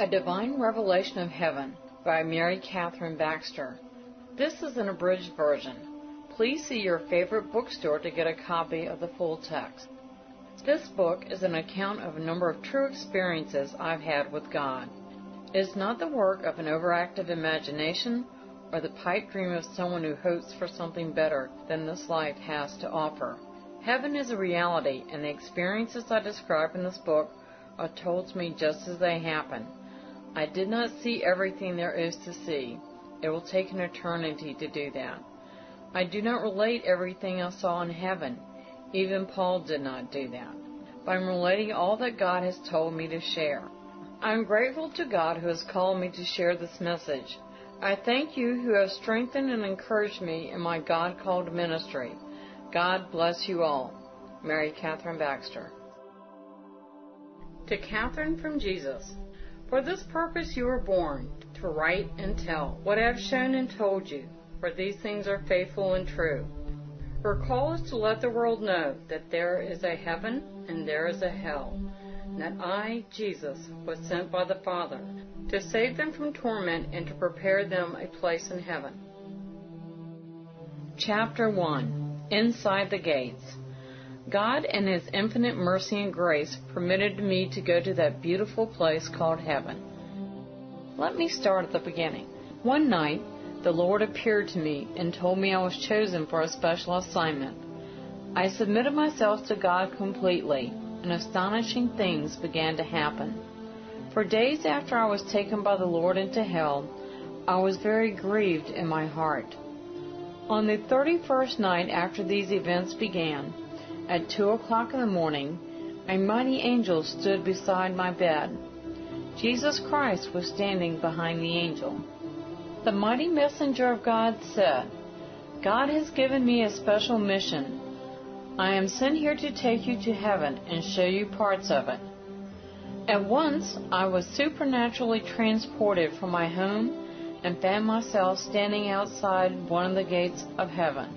A Divine Revelation of Heaven by Mary Kathryn Baxter. This is an abridged version. Please see your favorite bookstore to get a copy of the full text. This book is an account of a number of true experiences I've had with God. It is not the work of an overactive imagination or the pipe dream of someone who hopes for something better than this life has to offer. Heaven is a reality, and the experiences I describe in this book are told to me just as they happen. I did not see everything there is to see. It will take an eternity to do that. I do not relate everything I saw in heaven. Even Paul did not do that. But I'm relating all that God has told me to share. I'm grateful to God who has called me to share this message. I thank you who have strengthened and encouraged me in my God called ministry. God bless you all. Mary Kathryn Baxter. To Kathryn from Jesus. For this purpose you were born, to write and tell what I have shown and told you, for these things are faithful and true. Her call is to let the world know that there is a heaven and there is a hell, and that I, Jesus, was sent by the Father to save them from torment and to prepare them a place in heaven. Chapter 1 Inside the Gates God, in His infinite mercy and grace, permitted me to go to that beautiful place called heaven. Let me start at the beginning. One night, the Lord appeared to me and told me I was chosen for a special assignment. I submitted myself to God completely, and astonishing things began to happen. For days after I was taken by the Lord into hell, I was very grieved in my heart. On the 31st night after these events began, at two o'clock in the morning, a mighty angel stood beside my bed. Jesus Christ was standing behind the angel. The mighty messenger of God said, God has given me a special mission. I am sent here to take you to heaven and show you parts of it. At once I was supernaturally transported from my home and found myself standing outside one of the gates of heaven.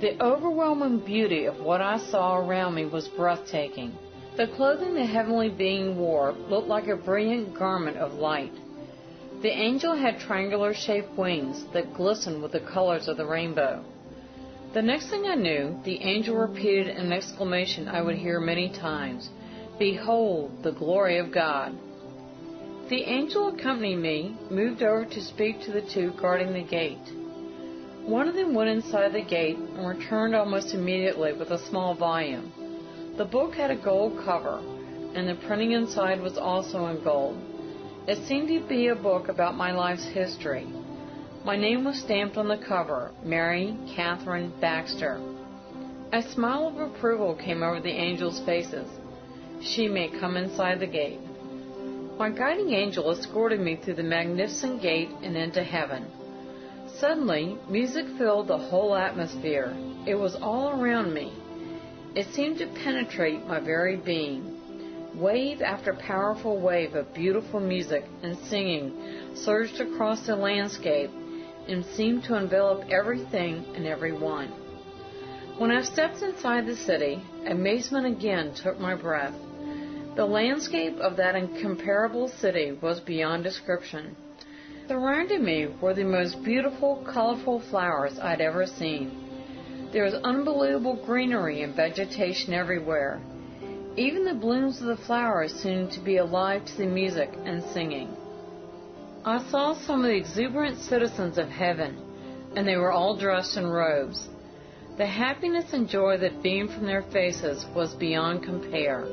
The overwhelming beauty of what I saw around me was breathtaking. The clothing the heavenly being wore looked like a brilliant garment of light. The angel had triangular shaped wings that glistened with the colors of the rainbow. The next thing I knew, the angel repeated an exclamation I would hear many times Behold the glory of God. The angel accompanying me moved over to speak to the two guarding the gate. One of them went inside the gate and returned almost immediately with a small volume. The book had a gold cover, and the printing inside was also in gold. It seemed to be a book about my life's history. My name was stamped on the cover, Mary Kathryn Baxter. A smile of approval came over the angels' faces. She may come inside the gate. My guiding angel escorted me through the magnificent gate and into heaven. Suddenly, music filled the whole atmosphere. It was all around me. It seemed to penetrate my very being. Wave after powerful wave of beautiful music and singing surged across the landscape and seemed to envelop everything and everyone. When I stepped inside the city, amazement again took my breath. The landscape of that incomparable city was beyond description. Surrounding me were the most beautiful, colorful flowers I'd ever seen. There was unbelievable greenery and vegetation everywhere. Even the blooms of the flowers seemed to be alive to the music and singing. I saw some of the exuberant citizens of heaven, and they were all dressed in robes. The happiness and joy that beamed from their faces was beyond compare.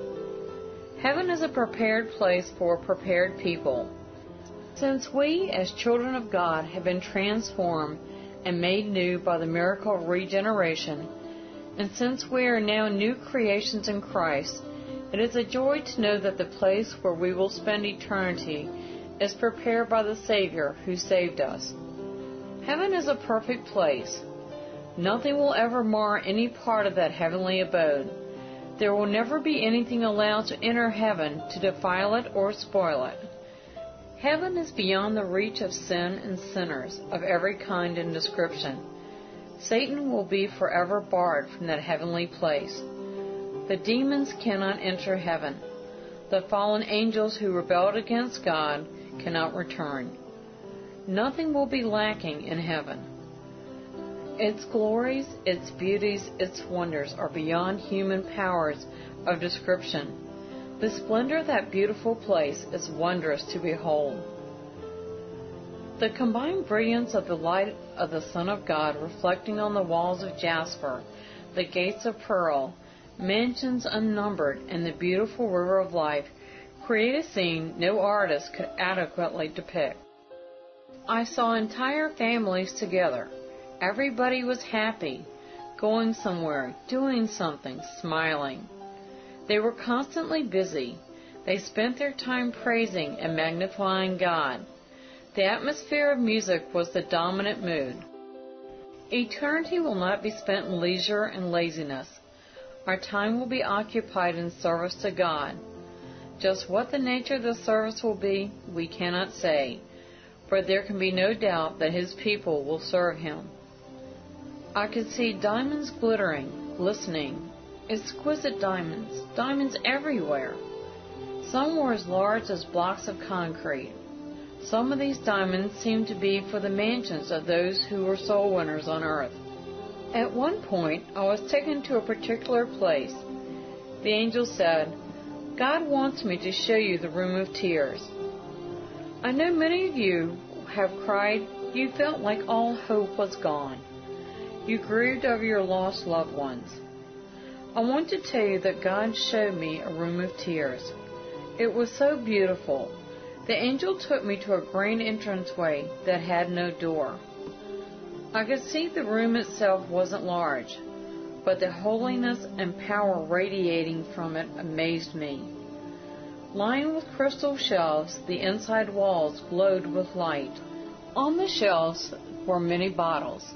Heaven is a prepared place for prepared people. Since we, as children of God, have been transformed and made new by the miracle of regeneration, and since we are now new creations in Christ, it is a joy to know that the place where we will spend eternity is prepared by the Savior who saved us. Heaven is a perfect place. Nothing will ever mar any part of that heavenly abode. There will never be anything allowed to enter heaven to defile it or spoil it. Heaven is beyond the reach of sin and sinners of every kind and description. Satan will be forever barred from that heavenly place. The demons cannot enter heaven. The fallen angels who rebelled against God cannot return. Nothing will be lacking in heaven. Its glories, its beauties, its wonders are beyond human powers of description. The splendor of that beautiful place is wondrous to behold. The combined brilliance of the light of the Son of God reflecting on the walls of jasper, the gates of pearl, mansions unnumbered, and the beautiful river of life create a scene no artist could adequately depict. I saw entire families together. Everybody was happy, going somewhere, doing something, smiling. They were constantly busy. They spent their time praising and magnifying God. The atmosphere of music was the dominant mood. Eternity will not be spent in leisure and laziness. Our time will be occupied in service to God. Just what the nature of the service will be, we cannot say, for there can be no doubt that His people will serve Him. I could see diamonds glittering, glistening, exquisite diamonds, diamonds everywhere. Some were as large as blocks of concrete. Some of these diamonds seemed to be for the mansions of those who were soul winners on earth. At one point, I was taken to a particular place. The angel said, God wants me to show you the room of tears. I know many of you have cried, you felt like all hope was gone. You grieved over your lost loved ones. I want to tell you that God showed me a room of tears. It was so beautiful. The angel took me to a green entranceway that had no door. I could see the room itself wasn't large, but the holiness and power radiating from it amazed me. Lined with crystal shelves, the inside walls glowed with light. On the shelves were many bottles.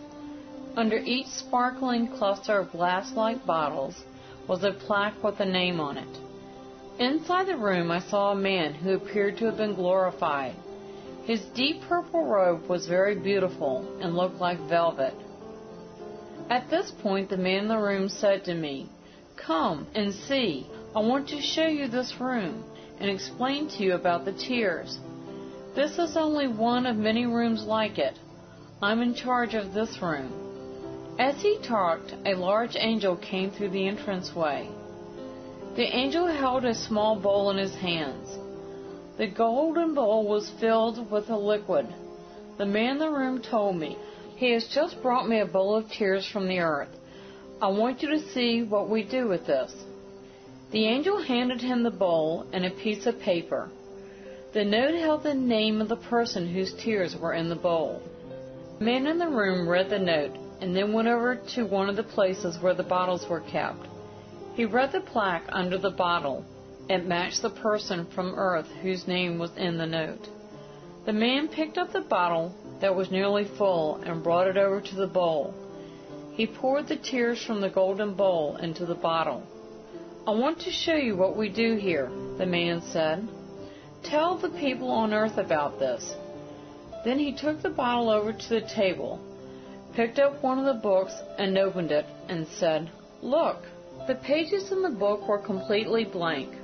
Under each sparkling cluster of glass-like bottles was a plaque with a name on it. Inside the room I saw a man who appeared to have been glorified. His deep purple robe was very beautiful and looked like velvet. At this point the man in the room said to me, Come and see. I want to show you this room and explain to you about the tears. This is only one of many rooms like it. I'm in charge of this room. As he talked, a large angel came through the entranceway. The angel held a small bowl in his hands. The golden bowl was filled with a liquid. The man in the room told me, He has just brought me a bowl of tears from the earth. I want you to see what we do with this. The angel handed him the bowl and a piece of paper. The note held the name of the person whose tears were in the bowl. The man in the room read the note and then went over to one of the places where the bottles were kept. He read the plaque under the bottle. It matched the person from Earth whose name was in the note. The man picked up the bottle that was nearly full and brought it over to the bowl. He poured the tears from the golden bowl into the bottle. I want to show you what we do here, the man said. Tell the people on earth about this. Then he took the bottle over to the table picked up one of the books and opened it and said, Look! The pages in the book were completely blank.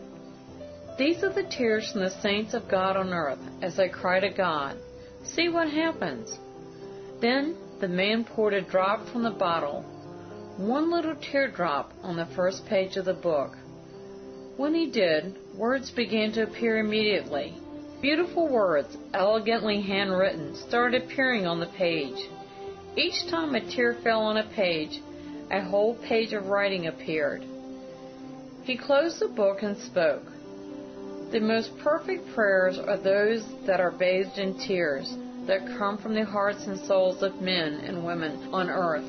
These are the tears from the saints of God on earth as they cry to God. See what happens. Then the man poured a drop from the bottle, one little teardrop on the first page of the book. When he did, words began to appear immediately. Beautiful words, elegantly handwritten, started appearing on the page. Each time a tear fell on a page, a whole page of writing appeared. He closed the book and spoke. The most perfect prayers are those that are bathed in tears, that come from the hearts and souls of men and women on earth.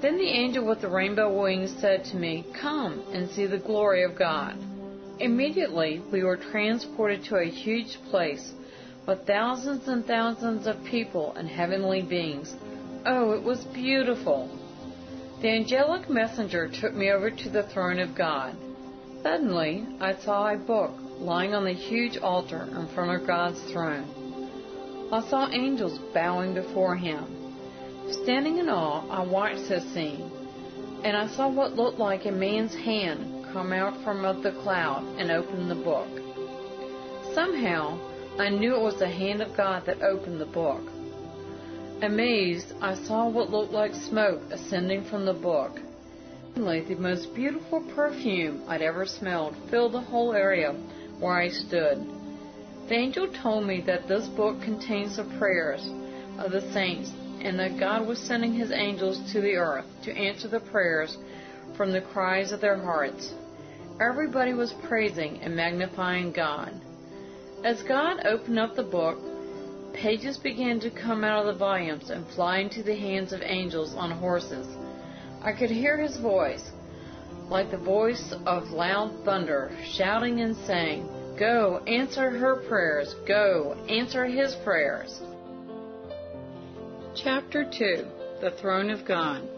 Then the angel with the rainbow wings said to me, Come and see the glory of God. Immediately we were transported to a huge place with thousands and thousands of people and heavenly beings. Oh, it was beautiful. The angelic messenger took me over to the throne of God. Suddenly, I saw a book lying on the huge altar in front of God's throne. I saw angels bowing before him. Standing in awe, I watched this scene, and I saw what looked like a man's hand come out from the cloud and open the book. Somehow, I knew it was the hand of God that opened the book. Amazed, I saw what looked like smoke ascending from the book. Like the most beautiful perfume I'd ever smelled filled the whole area where I stood. The angel told me that this book contains the prayers of the saints and that God was sending his angels to the earth to answer the prayers from the cries of their hearts. Everybody was praising and magnifying God. As God opened up the book, pages began to come out of the volumes and fly into the hands of angels on horses. I could hear his voice, like the voice of loud thunder, shouting and saying, Go, answer her prayers. Go, answer his prayers. Chapter 2 The Throne of God.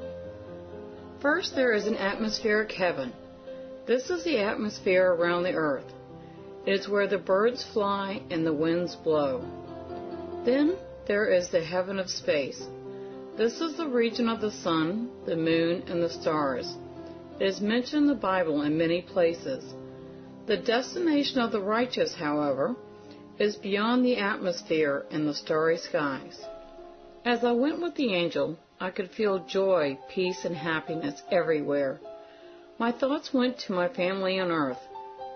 First, there is an atmospheric heaven. This is the atmosphere around the earth. It is where the birds fly and the winds blow. Then there is the heaven of space. This is the region of the sun, the moon, and the stars. It is mentioned in the Bible in many places. The destination of the righteous, however, is beyond the atmosphere and the starry skies. As I went with the angel, I could feel joy, peace, and happiness everywhere. My thoughts went to my family on earth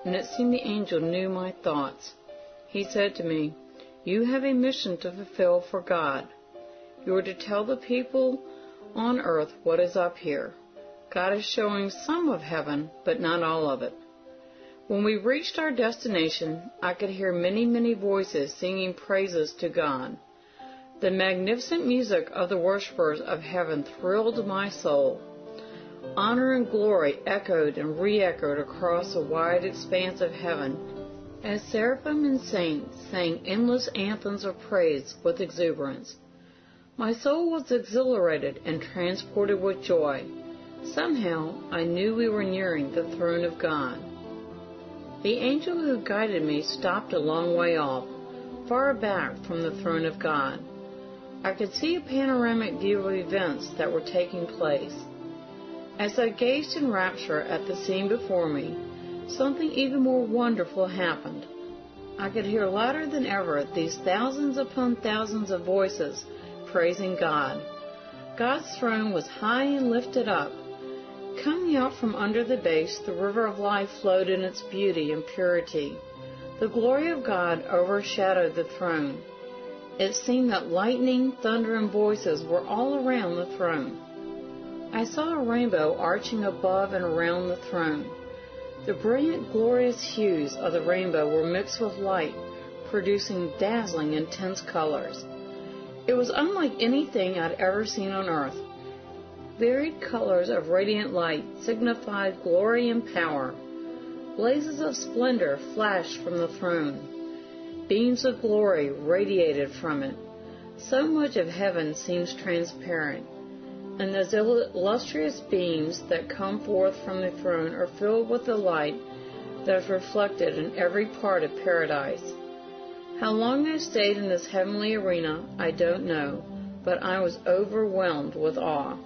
and it seemed the angel knew my thoughts. He said to me, You have a mission to fulfill for God. You are to tell the people on earth what is up here. God is showing some of heaven, but not all of it. When we reached our destination, I could hear many, many voices singing praises to God. The magnificent music of the worshippers of heaven thrilled my soul. Honor and glory echoed and re-echoed across a wide expanse of heaven as seraphim and saints sang endless anthems of praise with exuberance. My soul was exhilarated and transported with joy. Somehow I knew we were nearing the throne of God. The angel who guided me stopped a long way off, far back from the throne of God. I could see a panoramic view of events that were taking place. As I gazed in rapture at the scene before me, something even more wonderful happened. I could hear louder than ever these thousands upon thousands of voices praising God. God's throne was high and lifted up. Coming out from under the base, the river of life flowed in its beauty and purity. The glory of God overshadowed the throne. It seemed that lightning, thunder, and voices were all around the throne. I saw a rainbow arching above and around the throne. The brilliant, glorious hues of the rainbow were mixed with light, producing dazzling, intense colors. It was unlike anything I'd ever seen on earth. Varied colors of radiant light signified glory and power. Blazes of splendor flashed from the throne. Beams of glory radiated from it. So much of heaven seems transparent and those illustrious beams that come forth from the throne are filled with the light that is reflected in every part of paradise. How long I stayed in this heavenly arena, I don't know, but I was overwhelmed with awe.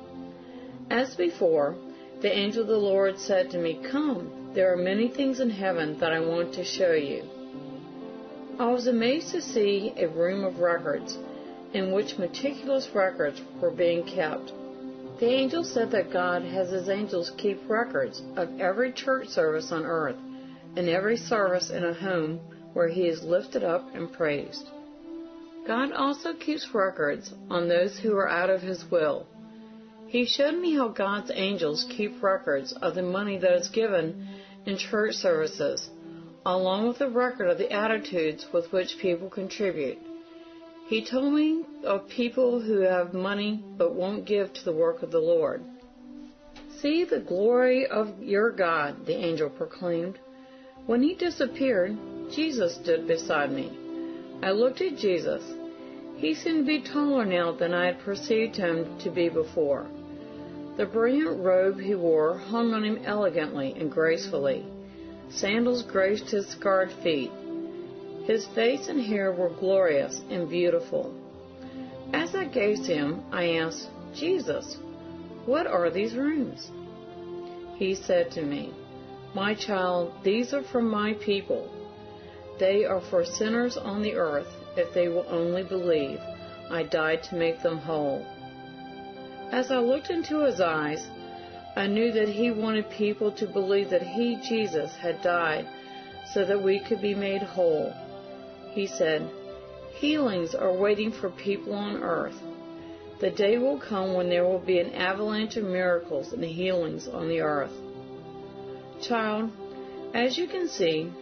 As before, the angel of the Lord said to me, Come, there are many things in heaven that I want to show you. I was amazed to see a room of records in which meticulous records were being kept. The angel said that God has his angels keep records of every church service on earth and every service in a home where he is lifted up and praised. God also keeps records on those who are out of his will. He showed me how God's angels keep records of the money that is given in church services, along with a record of the attitudes with which people contribute. He told me of people who have money but won't give to the work of the Lord. See the glory of your God, the angel proclaimed. When he disappeared, Jesus stood beside me. I looked at Jesus. He seemed to be taller now than I had perceived him to be before. The brilliant robe he wore hung on him elegantly and gracefully. Sandals graced his scarred feet. His face and hair were glorious and beautiful. As I gazed him, I asked, Jesus, what are these rooms? He said to me, My child, these are from my people. They are for sinners on the earth, if they will only believe. I died to make them whole. As I looked into his eyes, I knew that he wanted people to believe that he, Jesus, had died so that we could be made whole. He said, Healings are waiting for people on earth. The day will come when there will be an avalanche of miracles and healings on the earth. Child, as you can see,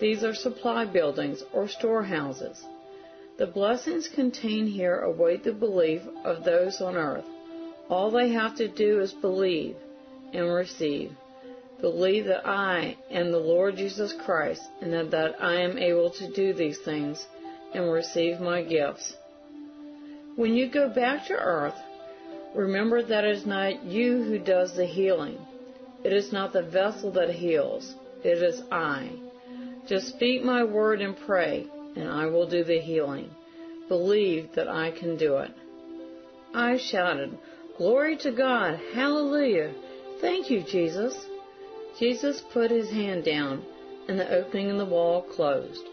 these are supply buildings or storehouses. The blessings contained here await the belief of those on earth. All they have to do is believe and receive. Believe that I am the Lord Jesus Christ and that, that I am able to do these things and receive my gifts. When you go back to earth, remember that it is not you who does the healing. It is not the vessel that heals. It is I. Just speak my word and pray, and I will do the healing. Believe that I can do it. I shouted, Glory to God! Hallelujah! Thank you, Jesus! Jesus put his hand down, and the opening in the wall closed.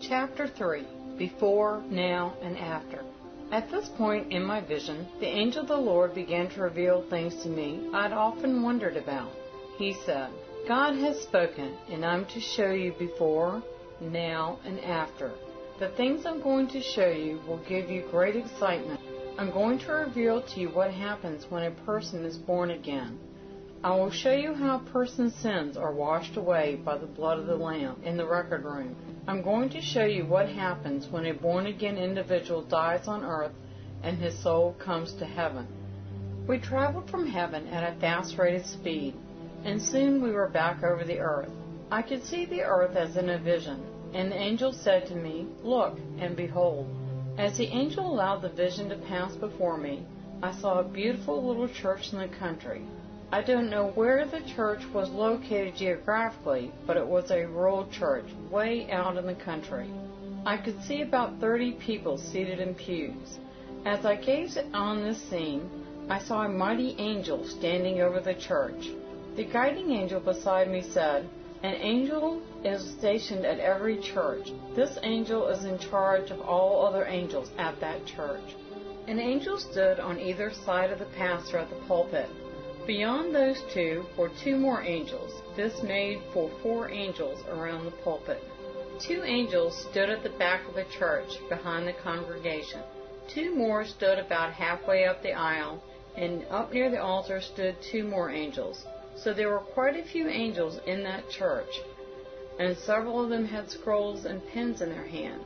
Chapter 3 Before, Now, and After. At this point in my vision, the angel of the Lord began to reveal things to me I'd often wondered about. He said, God has spoken, and I'm to show you before, now, and after. The things I'm going to show you will give you great excitement. I'm going to reveal to you what happens when a person is born again. I will show you how a person's sins are washed away by the blood of the Lamb in the record room. I'm going to show you what happens when a born again individual dies on earth and his soul comes to heaven. We traveled from heaven at a fast rate of speed and soon we were back over the earth. I could see the earth as in a vision, and the angel said to me, Look and behold. As the angel allowed the vision to pass before me, I saw a beautiful little church in the country. I don't know where the church was located geographically, but it was a rural church way out in the country. I could see about 30 people seated in pews. As I gazed on this scene, I saw a mighty angel standing over the church. The guiding angel beside me said, An angel is stationed at every church. This angel is in charge of all other angels at that church. An angel stood on either side of the pastor at the pulpit. Beyond those two were two more angels. This made for four angels around the pulpit. Two angels stood at the back of the church behind the congregation. Two more stood about halfway up the aisle, and up near the altar stood two more angels. So there were quite a few angels in that church, and several of them had scrolls and pens in their hand.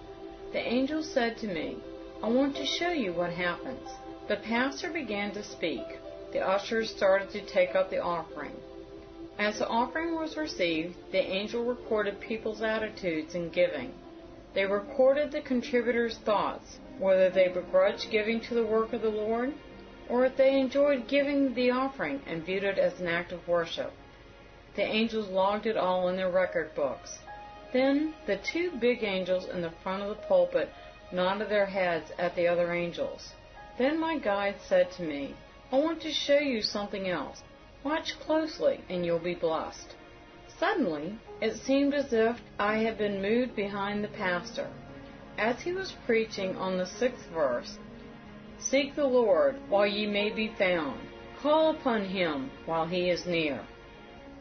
The angel said to me, I want to show you what happens. The pastor began to speak. The ushers started to take up the offering. As the offering was received, the angel recorded people's attitudes in giving. They recorded the contributors' thoughts, whether they begrudged giving to the work of the Lord or if they enjoyed giving the offering and viewed it as an act of worship. The angels logged it all in their record books. Then the two big angels in the front of the pulpit nodded their heads at the other angels. Then my guide said to me, I want to show you something else. Watch closely and you'll be blessed. Suddenly, it seemed as if I had been moved behind the pastor. As he was preaching on the sixth verse, Seek the Lord while ye may be found. Call upon him while he is near.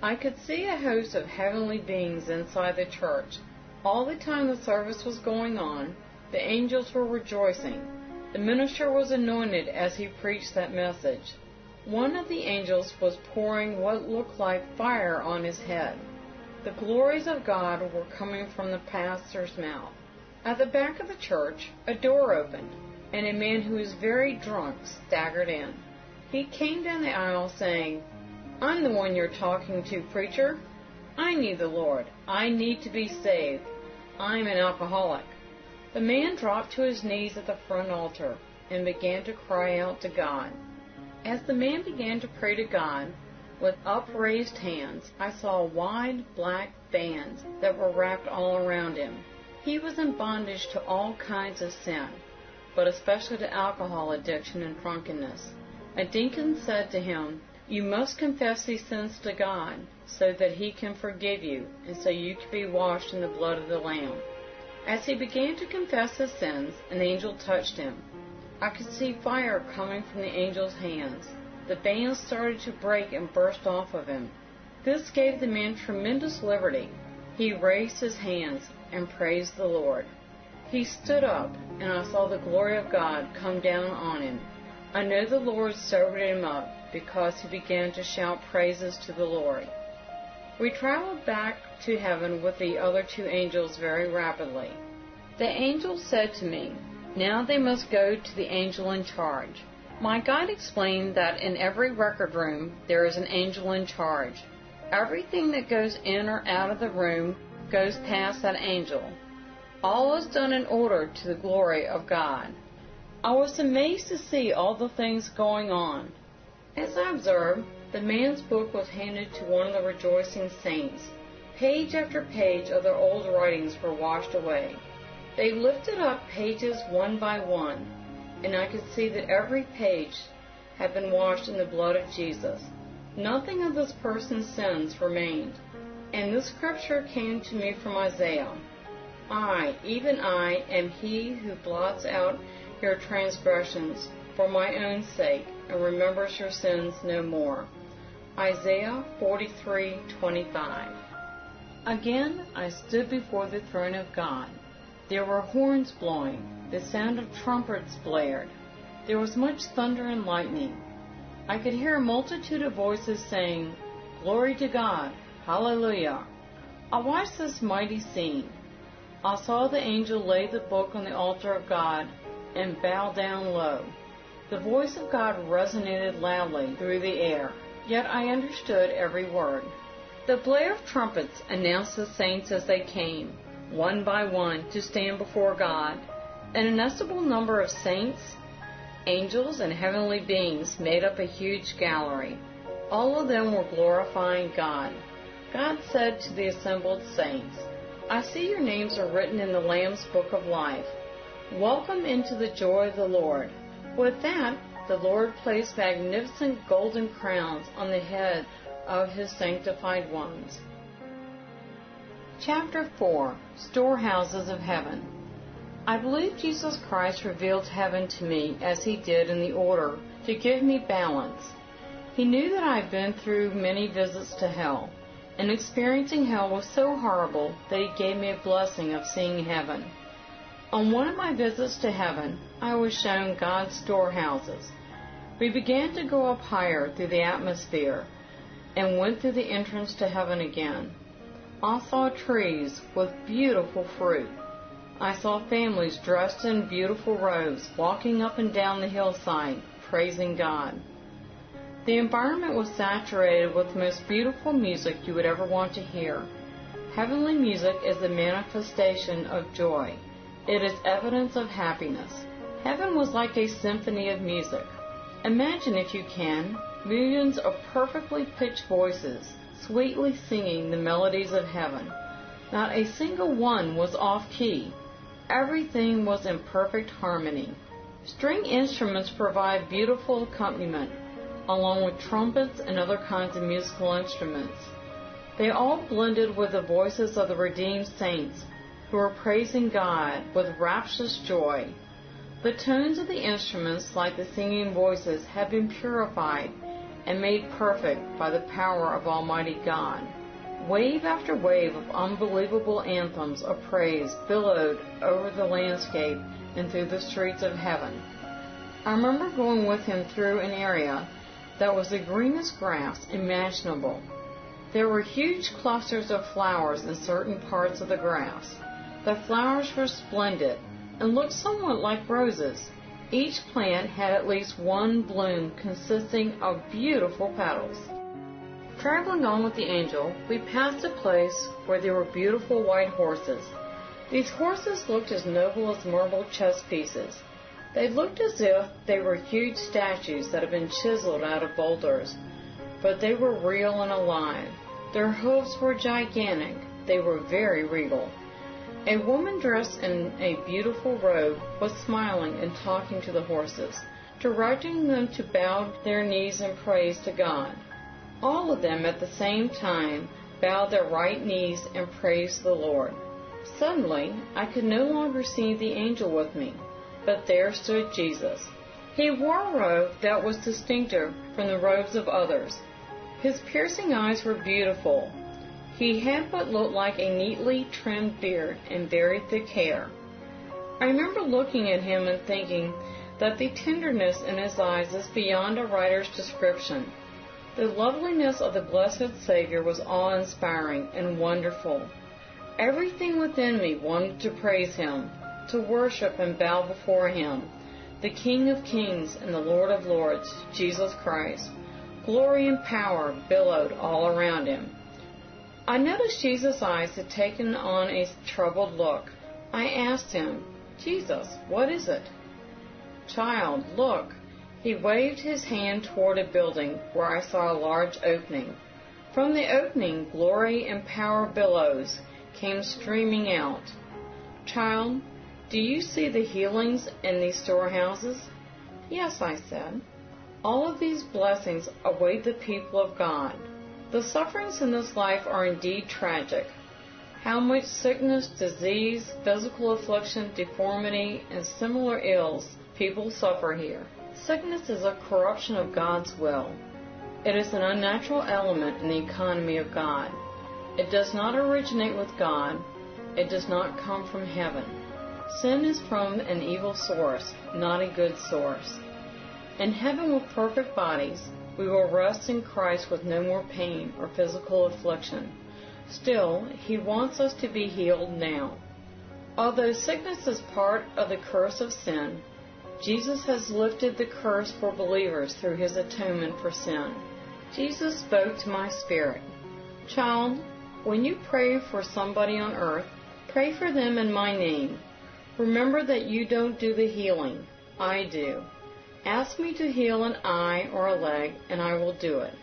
I could see a host of heavenly beings inside the church. All the time the service was going on, the angels were rejoicing. The minister was anointed as he preached that message. One of the angels was pouring what looked like fire on his head. The glories of God were coming from the pastor's mouth. At the back of the church, a door opened and a man who was very drunk staggered in. He came down the aisle saying, I'm the one you're talking to, preacher. I need the Lord. I need to be saved. I'm an alcoholic. The man dropped to his knees at the front altar and began to cry out to God. As the man began to pray to God, with upraised hands, I saw wide black bands that were wrapped all around him. He was in bondage to all kinds of sin but especially to alcohol addiction and drunkenness. A deacon said to him, You must confess these sins to God so that He can forgive you and so you can be washed in the blood of the Lamb. As he began to confess his sins, an angel touched him. I could see fire coming from the angel's hands. The bands started to break and burst off of him. This gave the man tremendous liberty. He raised his hands and praised the Lord. He stood up, and I saw the glory of God come down on him. I know the Lord sobered him up because he began to shout praises to the Lord. We traveled back to heaven with the other two angels very rapidly. The angel said to me, Now they must go to the angel in charge. My guide explained that in every record room there is an angel in charge. Everything that goes in or out of the room goes past that angel. All is done in order to the glory of God. I was amazed to see all the things going on. As I observed, the man's book was handed to one of the rejoicing saints. Page after page of their old writings were washed away. They lifted up pages one by one, and I could see that every page had been washed in the blood of Jesus. Nothing of this person's sins remained. And this scripture came to me from Isaiah. I, even I, am he who blots out your transgressions for my own sake and remembers your sins no more. Isaiah 43:25. Again I stood before the throne of God. There were horns blowing, the sound of trumpets blared. There was much thunder and lightning. I could hear a multitude of voices saying, Glory to God, Hallelujah. I watched this mighty scene. I saw the angel lay the book on the altar of God and bow down low. The voice of God resonated loudly through the air yet I understood every word. The blare of trumpets announced the saints as they came, one by one, to stand before God. An inestimable number of saints, angels, and heavenly beings made up a huge gallery. All of them were glorifying God. God said to the assembled saints, I see your names are written in the Lamb's book of life. Welcome into the joy of the Lord. With that, the Lord placed magnificent golden crowns on the head of his sanctified ones. Chapter 4 Storehouses of Heaven I believe Jesus Christ revealed heaven to me as he did in the order to give me balance. He knew that I had been through many visits to hell, and experiencing hell was so horrible that he gave me a blessing of seeing heaven. On one of my visits to heaven, I was shown God's storehouses we began to go up higher through the atmosphere and went through the entrance to heaven again. I saw trees with beautiful fruit. I saw families dressed in beautiful robes walking up and down the hillside, praising God. The environment was saturated with the most beautiful music you would ever want to hear. Heavenly music is the manifestation of joy. It is evidence of happiness. Heaven was like a symphony of music. Imagine, if you can, millions of perfectly pitched voices sweetly singing the melodies of heaven. Not a single one was off key. Everything was in perfect harmony. String instruments provide beautiful accompaniment, along with trumpets and other kinds of musical instruments. They all blended with the voices of the redeemed saints who were praising God with rapturous joy the tones of the instruments, like the singing voices, have been purified and made perfect by the power of Almighty God. Wave after wave of unbelievable anthems of praise billowed over the landscape and through the streets of heaven. I remember going with him through an area that was the greenest grass imaginable. There were huge clusters of flowers in certain parts of the grass. The flowers were splendid, and looked somewhat like roses. Each plant had at least one bloom consisting of beautiful petals. Traveling on with the angel, we passed a place where there were beautiful white horses. These horses looked as noble as marble chess pieces. They looked as if they were huge statues that had been chiseled out of boulders, but they were real and alive. Their hooves were gigantic. They were very regal. A woman dressed in a beautiful robe was smiling and talking to the horses. directing them to bow their knees in praise to God. All of them at the same time bowed their right knees and praised the Lord. Suddenly, I could no longer see the angel with me, but there stood Jesus. He wore a robe that was distinctive from the robes of others. His piercing eyes were beautiful. He had what looked like a neatly trimmed beard and very thick hair. I remember looking at him and thinking that the tenderness in his eyes is beyond a writer's description. The loveliness of the blessed Savior was awe inspiring and wonderful. Everything within me wanted to praise him, to worship and bow before him, the King of kings and the Lord of lords, Jesus Christ. Glory and power billowed all around him. I noticed Jesus' eyes had taken on a troubled look. I asked him, Jesus, what is it? Child, look, he waved his hand toward a building where I saw a large opening. From the opening, glory and power billows came streaming out. Child, do you see the healings in these storehouses? Yes, I said. All of these blessings await the people of God. The sufferings in this life are indeed tragic. How much sickness, disease, physical affliction, deformity, and similar ills people suffer here. Sickness is a corruption of God's will. It is an unnatural element in the economy of God. It does not originate with God. It does not come from heaven. Sin is from an evil source, not a good source. In heaven with perfect bodies, we will rest in Christ with no more pain or physical affliction. Still, He wants us to be healed now. Although sickness is part of the curse of sin, Jesus has lifted the curse for believers through his atonement for sin. Jesus spoke to my spirit. Child, when you pray for somebody on earth, pray for them in my name. Remember that you don't do the healing. I do. Ask me to heal an eye or a leg, and I will do it.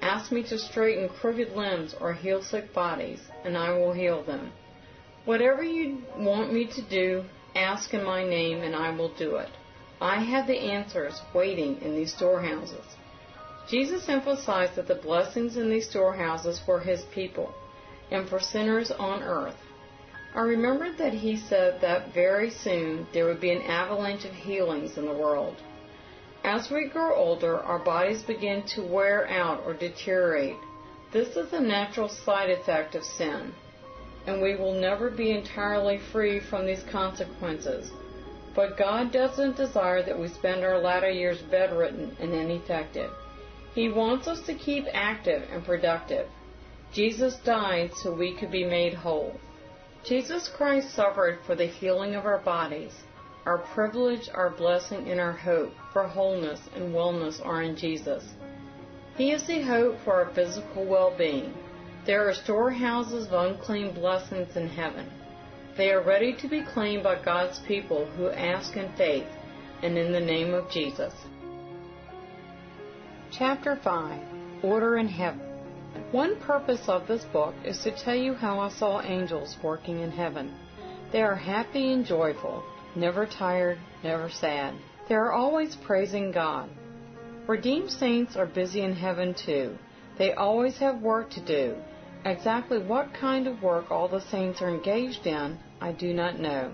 Ask me to straighten crooked limbs or heal sick bodies, and I will heal them. Whatever you want me to do, ask in my name, and I will do it. I have the answers waiting in these storehouses. Jesus emphasized that the blessings in these storehouses were his people and for sinners on earth. I remembered that he said that very soon there would be an avalanche of healings in the world. As we grow older, our bodies begin to wear out or deteriorate. This is a natural side effect of sin, and we will never be entirely free from these consequences but God doesn't desire that we spend our latter years bedridden and ineffective. He wants us to keep active and productive. Jesus died so we could be made whole. Jesus Christ suffered for the healing of our bodies. Our privilege, our blessing, and our hope for wholeness and wellness are in Jesus. He is the hope for our physical well-being. There are storehouses of unclean blessings in heaven. They are ready to be claimed by God's people who ask in faith and in the name of Jesus. Chapter 5 Order in Heaven One purpose of this book is to tell you how I saw angels working in heaven. They are happy and joyful, never tired, never sad. They are always praising God. Redeemed saints are busy in heaven too. They always have work to do. Exactly what kind of work all the saints are engaged in I do not know.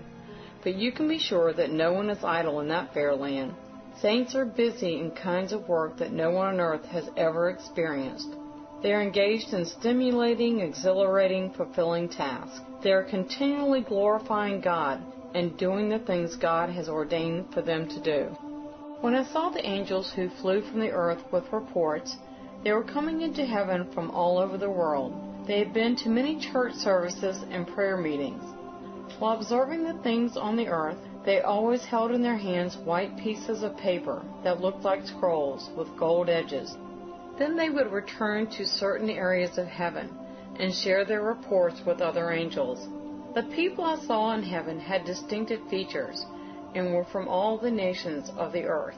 But you can be sure that no one is idle in that fair land. Saints are busy in kinds of work that no one on earth has ever experienced. They are engaged in stimulating, exhilarating, fulfilling tasks. They are continually glorifying God and doing the things God has ordained for them to do. When I saw the angels who flew from the earth with reports, they were coming into heaven from all over the world. They had been to many church services and prayer meetings. While observing the things on the earth, they always held in their hands white pieces of paper that looked like scrolls with gold edges. Then they would return to certain areas of heaven and share their reports with other angels. The people I saw in heaven had distinctive features and were from all the nations of the earth.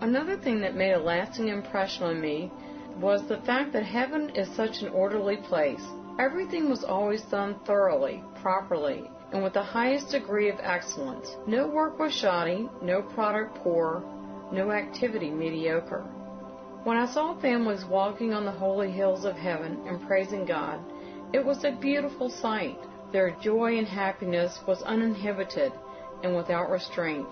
Another thing that made a lasting impression on me was the fact that heaven is such an orderly place. Everything was always done thoroughly, properly, and with the highest degree of excellence. No work was shoddy, no product poor. no activity mediocre. When I saw families walking on the holy hills of heaven and praising God, it was a beautiful sight. Their joy and happiness was uninhibited and without restraint.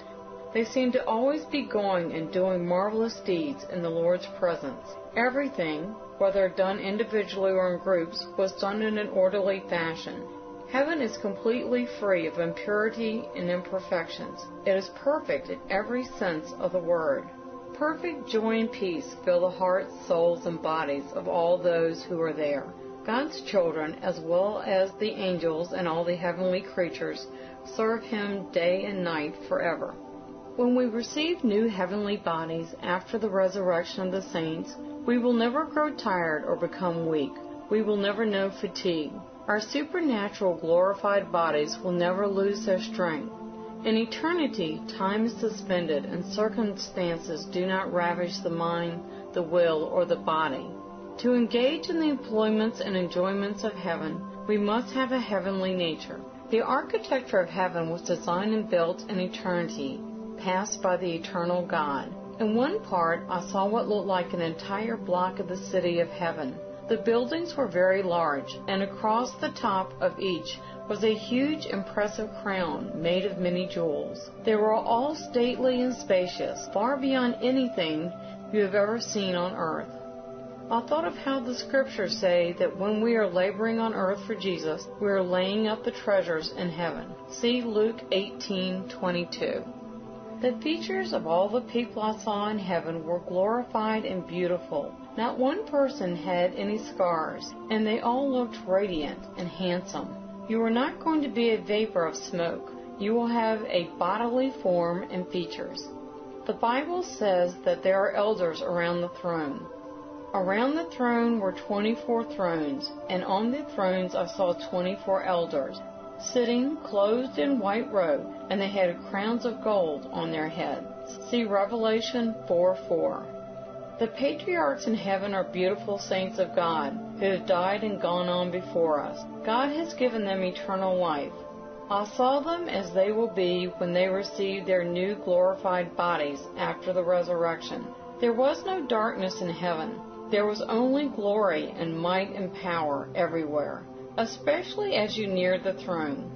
They seemed to always be going and doing marvelous deeds in the Lord's presence. Everything, whether done individually or in groups, was done in an orderly fashion. Heaven is completely free of impurity and imperfections. It is perfect in every sense of the word. Perfect joy and peace fill the hearts, souls, and bodies of all those who are there. God's children, as well as the angels and all the heavenly creatures, serve Him day and night forever. When we receive new heavenly bodies after the resurrection of the saints, we will never grow tired or become weak. We will never know fatigue. Our supernatural glorified bodies will never lose their strength. In eternity, time is suspended and circumstances do not ravage the mind, the will, or the body. To engage in the employments and enjoyments of heaven, we must have a heavenly nature. The architecture of heaven was designed and built in eternity, passed by the eternal God. In one part, I saw what looked like an entire block of the city of heaven. The buildings were very large, and across the top of each was a huge, impressive crown made of many jewels. They were all stately and spacious, far beyond anything you have ever seen on earth. I thought of how the scriptures say that when we are laboring on earth for Jesus, we are laying up the treasures in heaven. See Luke 18:22. The features of all the people I saw in heaven were glorified and beautiful. Not one person had any scars, and they all looked radiant and handsome. You are not going to be a vapor of smoke. You will have a bodily form and features. The Bible says that there are elders around the throne. Around the throne were 24 thrones, and on the thrones I saw 24 elders, sitting clothed in white robe, and they had crowns of gold on their heads. See Revelation 4 4. The patriarchs in heaven are beautiful saints of God who have died and gone on before us. God has given them eternal life. I saw them as they will be when they receive their new glorified bodies after the resurrection. There was no darkness in heaven. There was only glory and might and power everywhere, especially as you neared the throne.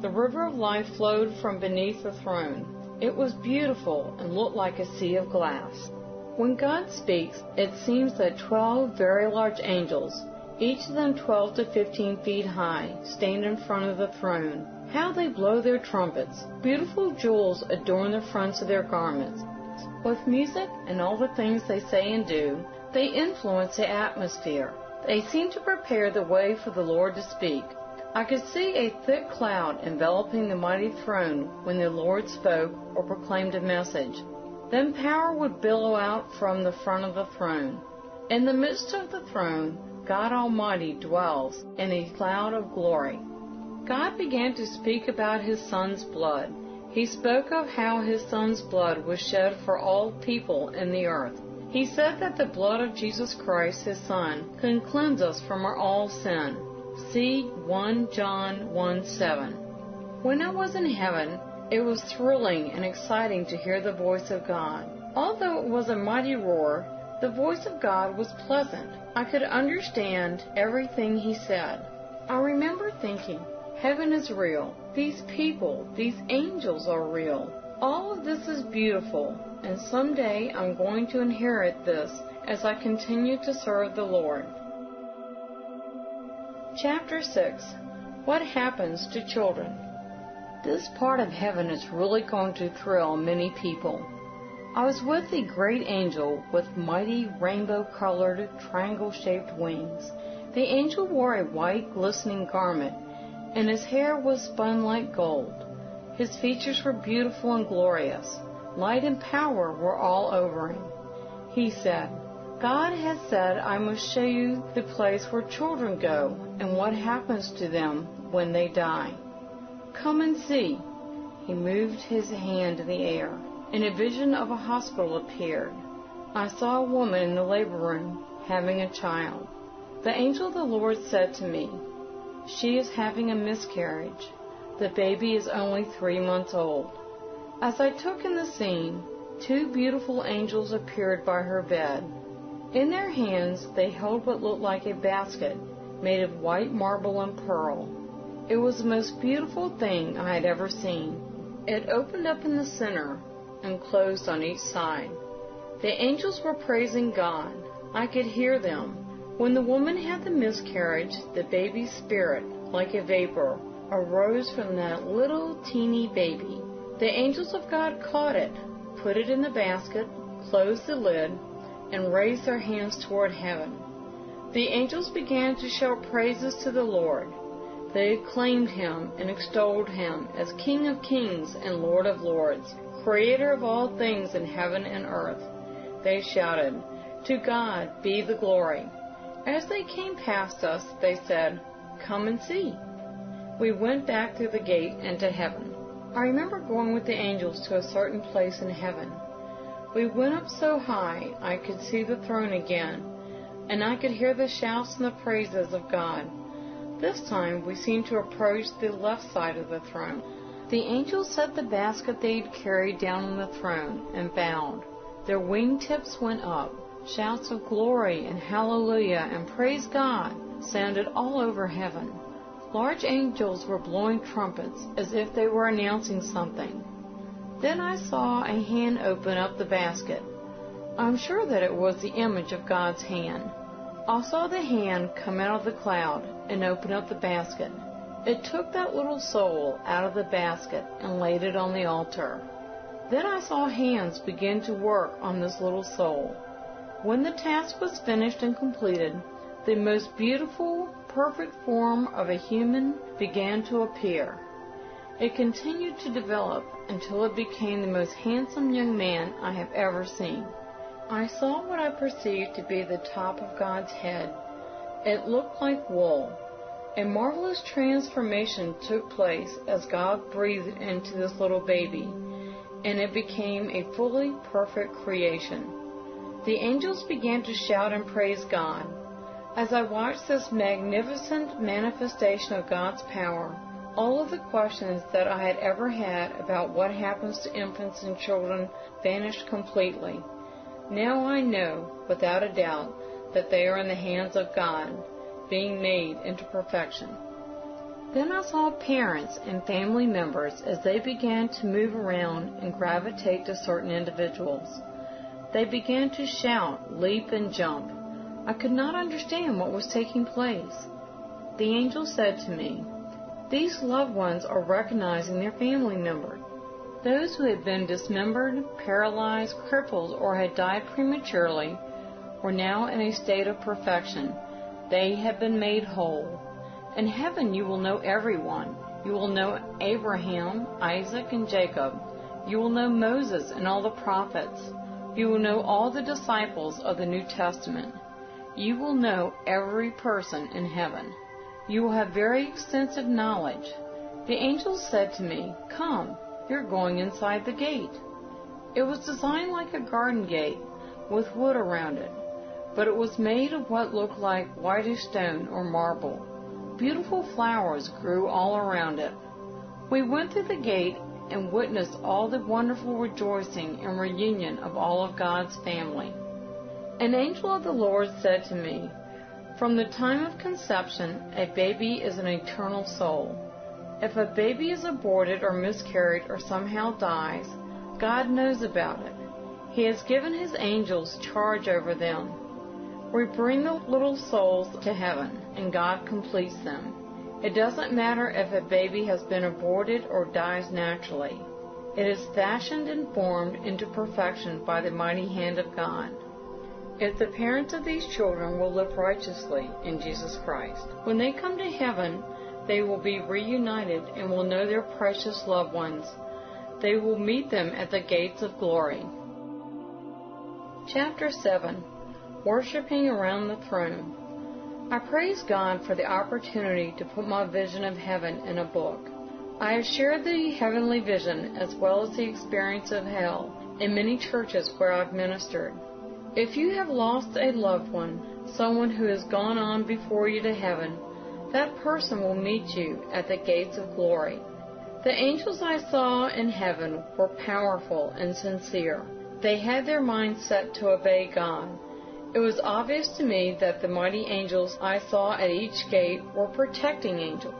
The river of life flowed from beneath the throne. It was beautiful and looked like a sea of glass. When God speaks, it seems that twelve very large angels, each of them twelve to fifteen feet high, stand in front of the throne. How they blow their trumpets! Beautiful jewels adorn the fronts of their garments. With music and all the things they say and do, they influence the atmosphere. They seem to prepare the way for the Lord to speak. I could see a thick cloud enveloping the mighty throne when the Lord spoke or proclaimed a message. Then power would billow out from the front of the throne. In the midst of the throne, God Almighty dwells in a cloud of glory. God began to speak about His Son's blood. He spoke of how His Son's blood was shed for all people in the earth. He said that the blood of Jesus Christ, His Son, can cleanse us from our all sin. See 1 John 1 7. When I was in heaven, it was thrilling and exciting to hear the voice of God. Although it was a mighty roar, the voice of God was pleasant. I could understand everything he said. I remember thinking, heaven is real. These people, these angels are real. All of this is beautiful, and someday I'm going to inherit this as I continue to serve the Lord. Chapter 6 What Happens to Children this part of heaven is really going to thrill many people. I was with a great angel with mighty rainbow colored, triangle shaped wings. The angel wore a white, glistening garment, and his hair was spun like gold. His features were beautiful and glorious. Light and power were all over him. He said, God has said, I must show you the place where children go and what happens to them when they die. Come and see. He moved his hand in the air, and a vision of a hospital appeared. I saw a woman in the labor room having a child. The angel of the Lord said to me, She is having a miscarriage. The baby is only three months old. As I took in the scene, two beautiful angels appeared by her bed. In their hands they held what looked like a basket made of white marble and pearl. It was the most beautiful thing I had ever seen. It opened up in the center and closed on each side. The angels were praising God. I could hear them. When the woman had the miscarriage, the baby's spirit, like a vapor, arose from that little teeny baby. The angels of God caught it, put it in the basket, closed the lid, and raised their hands toward heaven. The angels began to shout praises to the Lord. They acclaimed him and extolled him as King of kings and Lord of lords, Creator of all things in heaven and earth. They shouted, To God be the glory. As they came past us, they said, Come and see. We went back through the gate into heaven. I remember going with the angels to a certain place in heaven. We went up so high I could see the throne again, and I could hear the shouts and the praises of God. This time we seemed to approach the left side of the throne. The angels set the basket they had carried down on the throne and bowed. Their wingtips went up. Shouts of glory and hallelujah and praise God sounded all over heaven. Large angels were blowing trumpets as if they were announcing something. Then I saw a hand open up the basket. I'm sure that it was the image of God's hand. I saw the hand come out of the cloud and open up the basket. It took that little soul out of the basket and laid it on the altar. Then I saw hands begin to work on this little soul. When the task was finished and completed, the most beautiful, perfect form of a human began to appear. It continued to develop until it became the most handsome young man I have ever seen. I saw what I perceived to be the top of God's head. It looked like wool. A marvelous transformation took place as God breathed into this little baby, and it became a fully perfect creation. The angels began to shout and praise God. As I watched this magnificent manifestation of God's power, all of the questions that I had ever had about what happens to infants and children vanished completely. Now I know, without a doubt, that they are in the hands of God, being made into perfection. Then I saw parents and family members as they began to move around and gravitate to certain individuals. They began to shout, leap, and jump. I could not understand what was taking place. The angel said to me, These loved ones are recognizing their family member. Those who had been dismembered, paralyzed, crippled, or had died prematurely were now in a state of perfection. They have been made whole. In heaven you will know everyone. You will know Abraham, Isaac, and Jacob. You will know Moses and all the prophets. You will know all the disciples of the New Testament. You will know every person in heaven. You will have very extensive knowledge. The angels said to me, Come, you're going inside the gate. It was designed like a garden gate, with wood around it, but it was made of what looked like whitish stone or marble. Beautiful flowers grew all around it. We went through the gate and witnessed all the wonderful rejoicing and reunion of all of God's family. An angel of the Lord said to me, From the time of conception, a baby is an eternal soul. If a baby is aborted or miscarried or somehow dies, God knows about it. He has given His angels charge over them. We bring the little souls to heaven, and God completes them. It doesn't matter if a baby has been aborted or dies naturally. It is fashioned and formed into perfection by the mighty hand of God. If the parents of these children will live righteously in Jesus Christ, when they come to heaven, they will be reunited and will know their precious loved ones. They will meet them at the gates of glory. Chapter 7 Worshipping around the throne. I praise God for the opportunity to put my vision of heaven in a book. I have shared the heavenly vision as well as the experience of hell in many churches where I've ministered. If you have lost a loved one, someone who has gone on before you to heaven, that person will meet you at the gates of glory. The angels I saw in heaven were powerful and sincere. They had their minds set to obey God. It was obvious to me that the mighty angels I saw at each gate were protecting angels.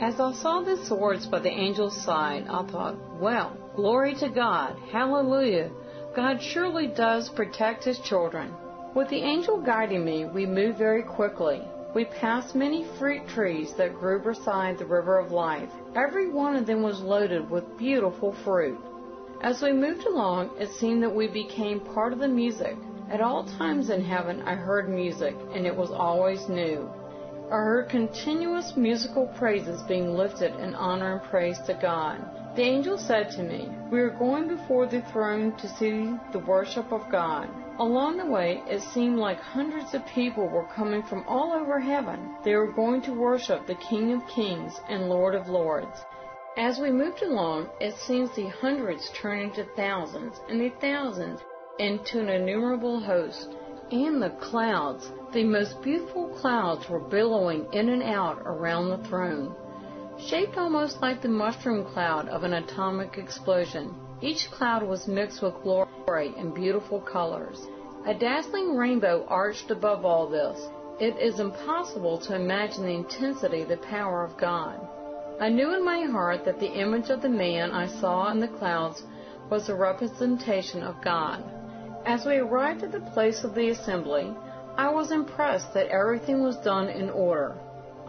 As I saw the swords by the angel's side, I thought, well, glory to God, hallelujah. God surely does protect his children. With the angel guiding me, we moved very quickly. We passed many fruit trees that grew beside the river of life. Every one of them was loaded with beautiful fruit. As we moved along, it seemed that we became part of the music. At all times in heaven I heard music, and it was always new. I heard continuous musical praises being lifted in honor and praise to God. The angel said to me, We are going before the throne to see the worship of God. Along the way, it seemed like hundreds of people were coming from all over heaven. They were going to worship the King of Kings and Lord of Lords. As we moved along, it seems the hundreds turned into thousands, and the thousands into an innumerable host. And the clouds, the most beautiful clouds, were billowing in and out around the throne, shaped almost like the mushroom cloud of an atomic explosion. Each cloud was mixed with glory and beautiful colors. A dazzling rainbow arched above all this. It is impossible to imagine the intensity, the power of God. I knew in my heart that the image of the man I saw in the clouds was a representation of God. As we arrived at the place of the assembly, I was impressed that everything was done in order.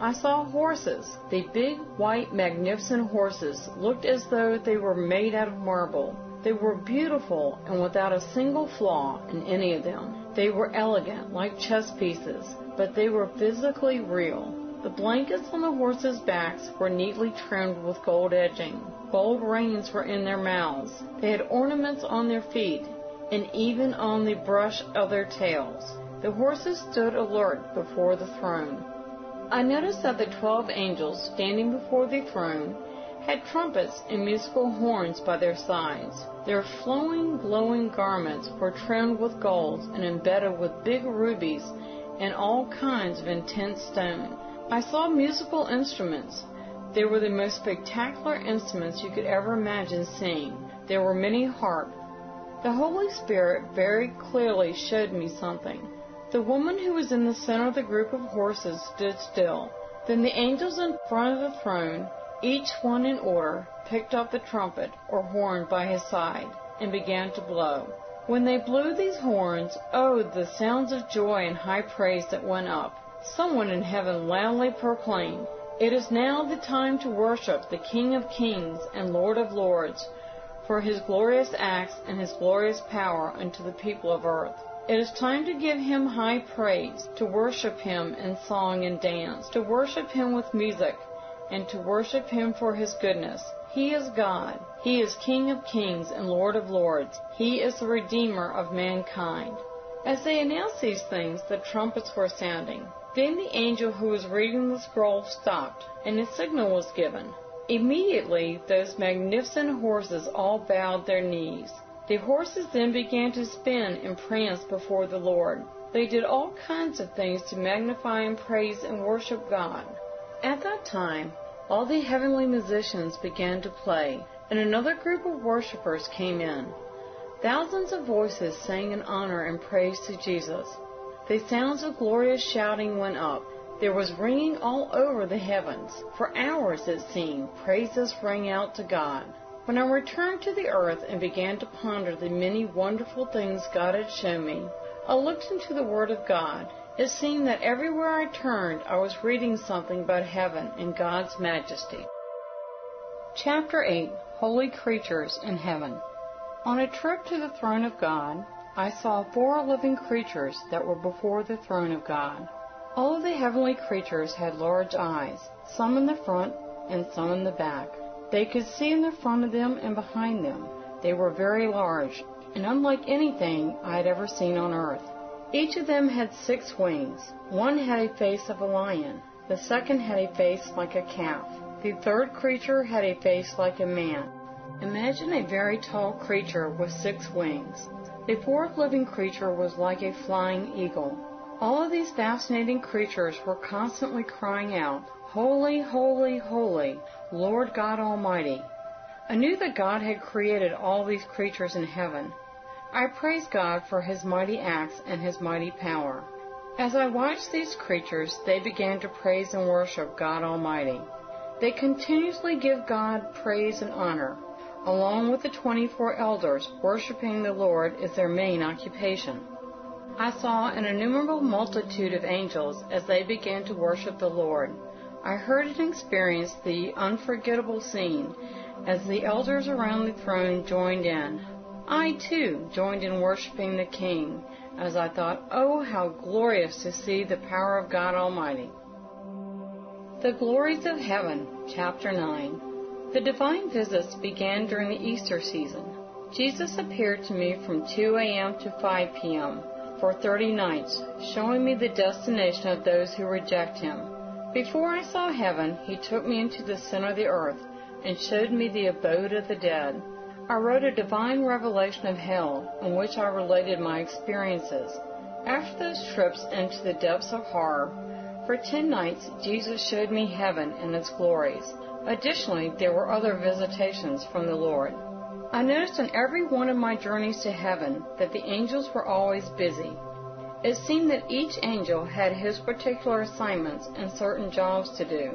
I saw horses. The big, white, magnificent horses looked as though they were made out of marble. They were beautiful and without a single flaw in any of them. They were elegant, like chess pieces, but they were physically real. The blankets on the horses' backs were neatly trimmed with gold edging. Gold reins were in their mouths. They had ornaments on their feet and even on the brush of their tails. The horses stood alert before the throne. I noticed that the twelve angels standing before the throne had trumpets and musical horns by their sides. Their flowing, glowing garments were trimmed with gold and embedded with big rubies and all kinds of intense stone. I saw musical instruments. They were the most spectacular instruments you could ever imagine seeing. There were many harps, the Holy Spirit very clearly showed me something. The woman who was in the center of the group of horses stood still. Then the angels in front of the throne, each one in order, picked up the trumpet or horn by his side and began to blow. When they blew these horns, oh, the sounds of joy and high praise that went up. Someone in heaven loudly proclaimed, It is now the time to worship the King of Kings and Lord of Lords for his glorious acts and his glorious power unto the people of earth. It is time to give him high praise, to worship him in song and dance, to worship him with music, and to worship him for his goodness. He is God. He is King of kings and Lord of lords. He is the Redeemer of mankind. As they announced these things, the trumpets were sounding. Then the angel who was reading the scroll stopped, and a signal was given. Immediately those magnificent horses all bowed their knees. The horses then began to spin and prance before the Lord. They did all kinds of things to magnify and praise and worship God. At that time, all the heavenly musicians began to play, and another group of worshippers came in. Thousands of voices sang in honor and praise to Jesus. The sounds of glorious shouting went up. There was ringing all over the heavens. For hours, it seemed, praises rang out to God. When I returned to the earth and began to ponder the many wonderful things God had shown me, I looked into the Word of God. It seemed that everywhere I turned, I was reading something about heaven and God's majesty. Chapter 8 Holy Creatures in Heaven On a trip to the throne of God, I saw four living creatures that were before the throne of God. All of the heavenly creatures had large eyes, some in the front and some in the back. They could see in the front of them and behind them. They were very large and unlike anything I had ever seen on earth. Each of them had six wings. One had a face of a lion. The second had a face like a calf. The third creature had a face like a man. Imagine a very tall creature with six wings. The fourth living creature was like a flying eagle. All of these fascinating creatures were constantly crying out, Holy, holy, holy, Lord God Almighty. I knew that God had created all these creatures in heaven. I praise God for His mighty acts and His mighty power. As I watched these creatures, they began to praise and worship God Almighty. They continuously give God praise and honor. Along with the 24 elders, worshiping the Lord is their main occupation. I saw an innumerable multitude of angels as they began to worship the Lord. I heard and experienced the unforgettable scene as the elders around the throne joined in. I, too, joined in worshiping the King as I thought, oh, how glorious to see the power of God Almighty. The Glories of Heaven, Chapter 9. The divine visits began during the Easter season. Jesus appeared to me from 2 a.m. to 5 p.m. for 30 nights, showing me the destination of those who reject him. Before I saw heaven, he took me into the center of the earth and showed me the abode of the dead. I wrote a divine revelation of hell in which I related my experiences. After those trips into the depths of horror, for ten nights, Jesus showed me heaven and its glories. Additionally, there were other visitations from the Lord. I noticed on every one of my journeys to heaven that the angels were always busy. It seemed that each angel had his particular assignments and certain jobs to do,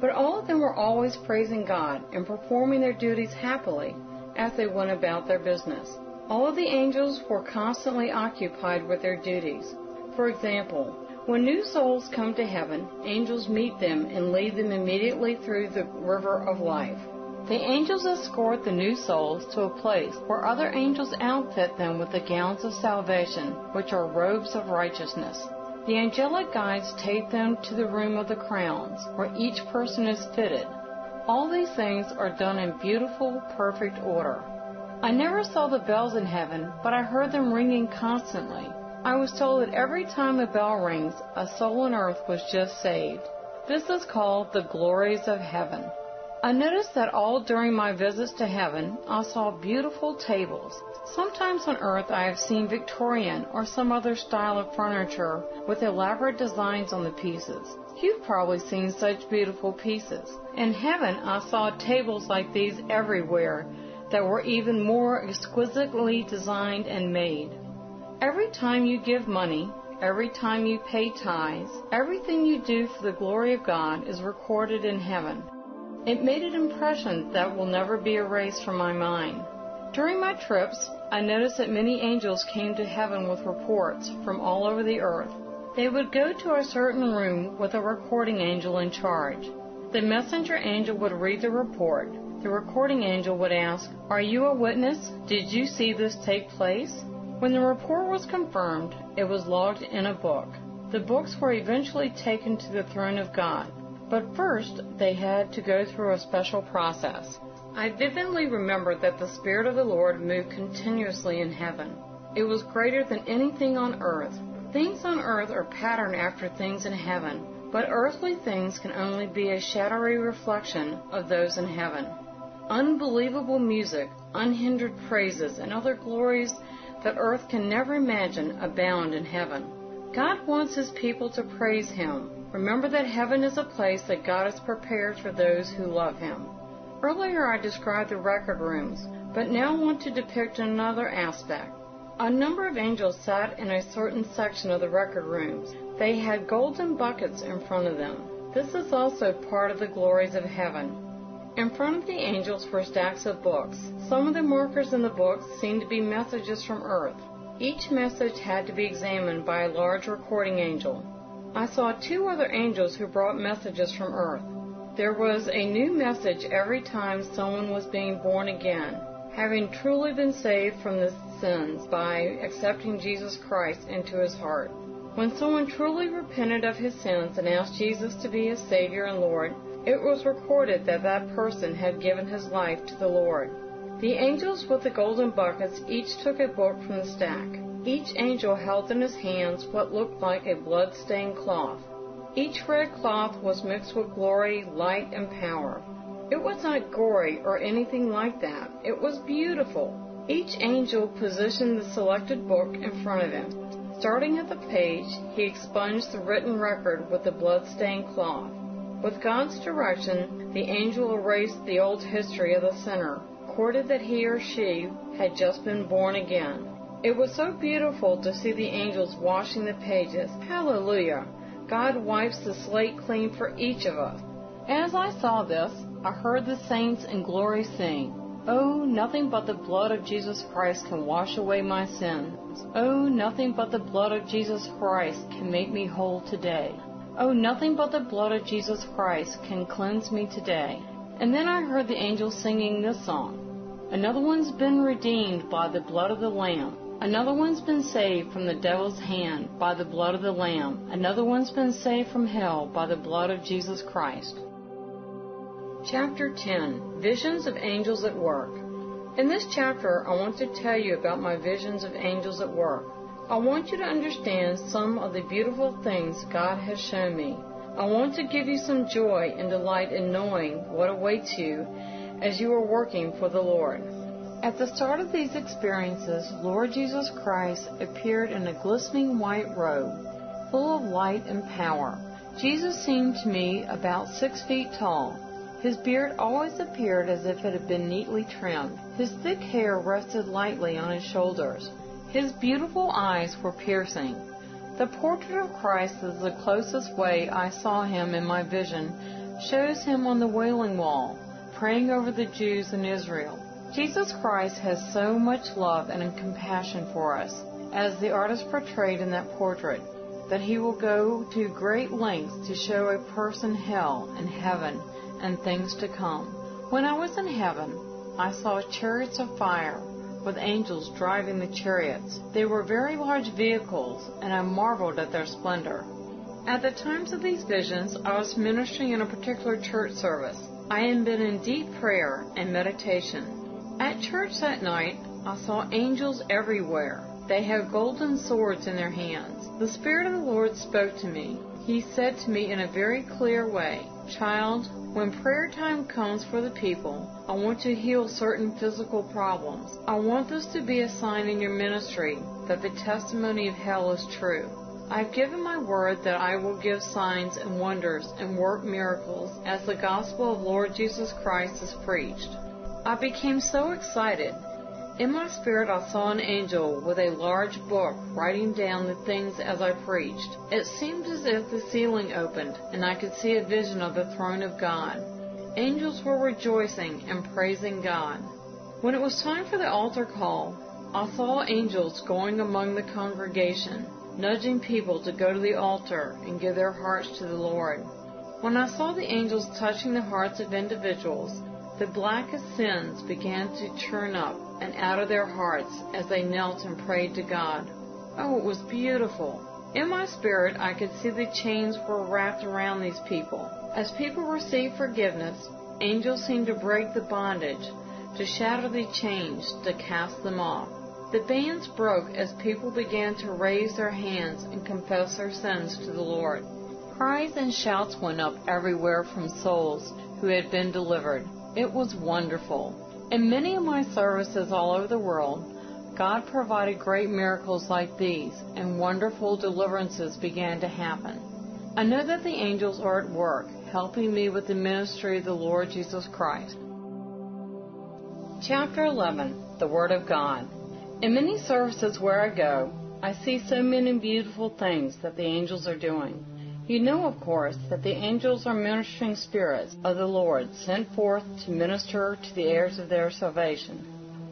but all of them were always praising God and performing their duties happily as they went about their business. All of the angels were constantly occupied with their duties. For example, when new souls come to heaven, angels meet them and lead them immediately through the river of life. The angels escort the new souls to a place where other angels outfit them with the gowns of salvation, which are robes of righteousness. The angelic guides take them to the room of the crowns, where each person is fitted. All these things are done in beautiful, perfect order. I never saw the bells in heaven, but I heard them ringing constantly. I was told that every time a bell rings, a soul on earth was just saved. This is called the glories of heaven. I noticed that all during my visits to heaven, I saw beautiful tables. Sometimes on earth I have seen Victorian or some other style of furniture with elaborate designs on the pieces. You've probably seen such beautiful pieces. In heaven, I saw tables like these everywhere that were even more exquisitely designed and made. Every time you give money, every time you pay tithes, everything you do for the glory of God is recorded in heaven. It made an impression that will never be erased from my mind. During my trips, I noticed that many angels came to heaven with reports from all over the earth. They would go to a certain room with a recording angel in charge. The messenger angel would read the report. The recording angel would ask, Are you a witness? Did you see this take place? When the report was confirmed, it was logged in a book. The books were eventually taken to the throne of God, but first they had to go through a special process. I vividly remember that the Spirit of the Lord moved continuously in heaven. It was greater than anything on earth. Things on earth are patterned after things in heaven, but earthly things can only be a shadowy reflection of those in heaven. Unbelievable music, unhindered praises, and other glories that earth can never imagine abound in heaven. God wants his people to praise him. Remember that heaven is a place that God has prepared for those who love him. Earlier I described the record rooms, but now I want to depict another aspect. A number of angels sat in a certain section of the record rooms. They had golden buckets in front of them. This is also part of the glories of heaven. In front of the angels were stacks of books. Some of the markers in the books seemed to be messages from earth. Each message had to be examined by a large recording angel. I saw two other angels who brought messages from earth. There was a new message every time someone was being born again, having truly been saved from the sins by accepting Jesus Christ into his heart. When someone truly repented of his sins and asked Jesus to be his Savior and Lord, it was recorded that that person had given his life to the Lord. The angels with the golden buckets each took a book from the stack. Each angel held in his hands what looked like a blood-stained cloth. Each red cloth was mixed with glory, light, and power. It was not gory or anything like that. It was beautiful. Each angel positioned the selected book in front of him. Starting at the page, he expunged the written record with the blood-stained cloth. With God's direction, the angel erased the old history of the sinner, recorded that he or she had just been born again. It was so beautiful to see the angels washing the pages. Hallelujah! God wipes the slate clean for each of us. As I saw this, I heard the saints in glory sing, Oh, nothing but the blood of Jesus Christ can wash away my sins. Oh, nothing but the blood of Jesus Christ can make me whole today. Oh, nothing but the blood of Jesus Christ can cleanse me today. And then I heard the angels singing this song. Another one's been redeemed by the blood of the Lamb. Another one's been saved from the devil's hand by the blood of the Lamb. Another one's been saved from hell by the blood of Jesus Christ. Chapter 10 Visions of Angels at Work. In this chapter, I want to tell you about my visions of angels at work. I want you to understand some of the beautiful things God has shown me. I want to give you some joy and delight in knowing what awaits you as you are working for the Lord. At the start of these experiences, Lord Jesus Christ appeared in a glistening white robe, full of light and power. Jesus seemed to me about six feet tall. His beard always appeared as if it had been neatly trimmed. His thick hair rested lightly on his shoulders. His beautiful eyes were piercing. The portrait of Christ is the closest way I saw him in my vision, shows him on the Wailing Wall, praying over the Jews in Israel. Jesus Christ has so much love and compassion for us, as the artist portrayed in that portrait, that he will go to great lengths to show a person hell and heaven and things to come. When I was in heaven, I saw chariots of fire with angels driving the chariots. They were very large vehicles, and I marveled at their splendor. At the times of these visions, I was ministering in a particular church service. I had been in deep prayer and meditation. At church that night, I saw angels everywhere. They had golden swords in their hands. The Spirit of the Lord spoke to me. He said to me in a very clear way, Child, when prayer time comes for the people, I want to heal certain physical problems. I want this to be a sign in your ministry that the testimony of hell is true. I've given my word that I will give signs and wonders and work miracles as the gospel of Lord Jesus Christ is preached. I became so excited in my spirit, I saw an angel with a large book writing down the things as I preached. It seemed as if the ceiling opened and I could see a vision of the throne of God. Angels were rejoicing and praising God. When it was time for the altar call, I saw angels going among the congregation, nudging people to go to the altar and give their hearts to the Lord. When I saw the angels touching the hearts of individuals, the blackest sins began to churn up and out of their hearts as they knelt and prayed to God. Oh, it was beautiful. In my spirit, I could see the chains were wrapped around these people. As people received forgiveness, angels seemed to break the bondage, to shatter the chains, to cast them off. The bands broke as people began to raise their hands and confess their sins to the Lord. Cries and shouts went up everywhere from souls who had been delivered. It was wonderful. In many of my services all over the world, God provided great miracles like these, and wonderful deliverances began to happen. I know that the angels are at work, helping me with the ministry of the Lord Jesus Christ. Chapter 11 The Word of God. In many services where I go, I see so many beautiful things that the angels are doing. You know, of course, that the angels are ministering spirits of the Lord sent forth to minister to the heirs of their salvation.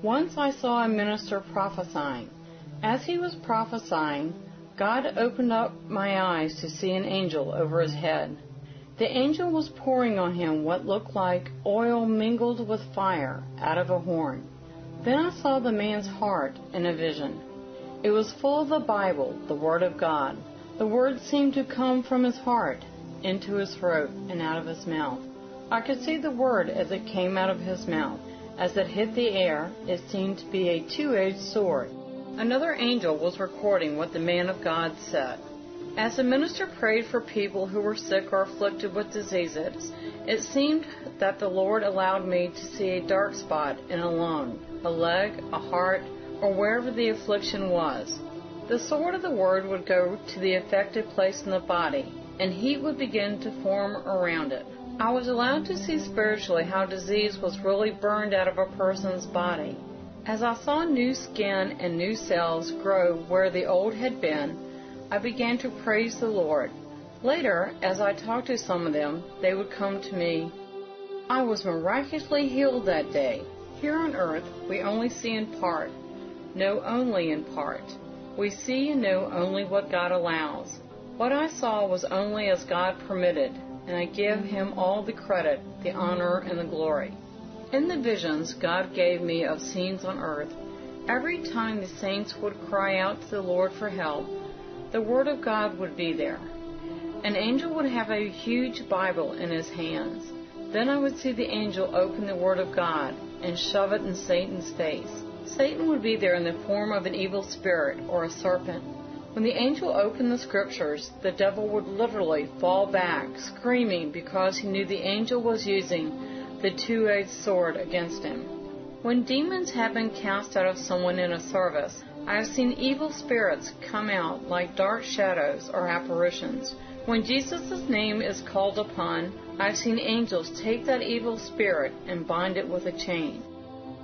Once I saw a minister prophesying. As he was prophesying, God opened up my eyes to see an angel over his head. The angel was pouring on him what looked like oil mingled with fire out of a horn. Then I saw the man's heart in a vision. It was full of the Bible, the Word of God. The words seemed to come from his heart into his throat and out of his mouth. I could see the word as it came out of his mouth. As it hit the air, it seemed to be a two edged sword. Another angel was recording what the man of God said. As the minister prayed for people who were sick or afflicted with diseases, it seemed that the Lord allowed me to see a dark spot in a lung, a leg, a heart, or wherever the affliction was. The sword of the word would go to the affected place in the body, and heat would begin to form around it. I was allowed to see spiritually how disease was really burned out of a person's body. As I saw new skin and new cells grow where the old had been, I began to praise the Lord. Later, as I talked to some of them, they would come to me. I was miraculously healed that day. Here on earth, we only see in part, know only in part. We see and know only what God allows. What I saw was only as God permitted, and I give Him all the credit, the honor, and the glory. In the visions God gave me of scenes on earth, every time the saints would cry out to the Lord for help, the Word of God would be there. An angel would have a huge Bible in his hands. Then I would see the angel open the Word of God and shove it in Satan's face. Satan would be there in the form of an evil spirit or a serpent. When the angel opened the scriptures, the devil would literally fall back, screaming because he knew the angel was using the two edged sword against him. When demons have been cast out of someone in a service, I have seen evil spirits come out like dark shadows or apparitions. When Jesus' name is called upon, I've seen angels take that evil spirit and bind it with a chain.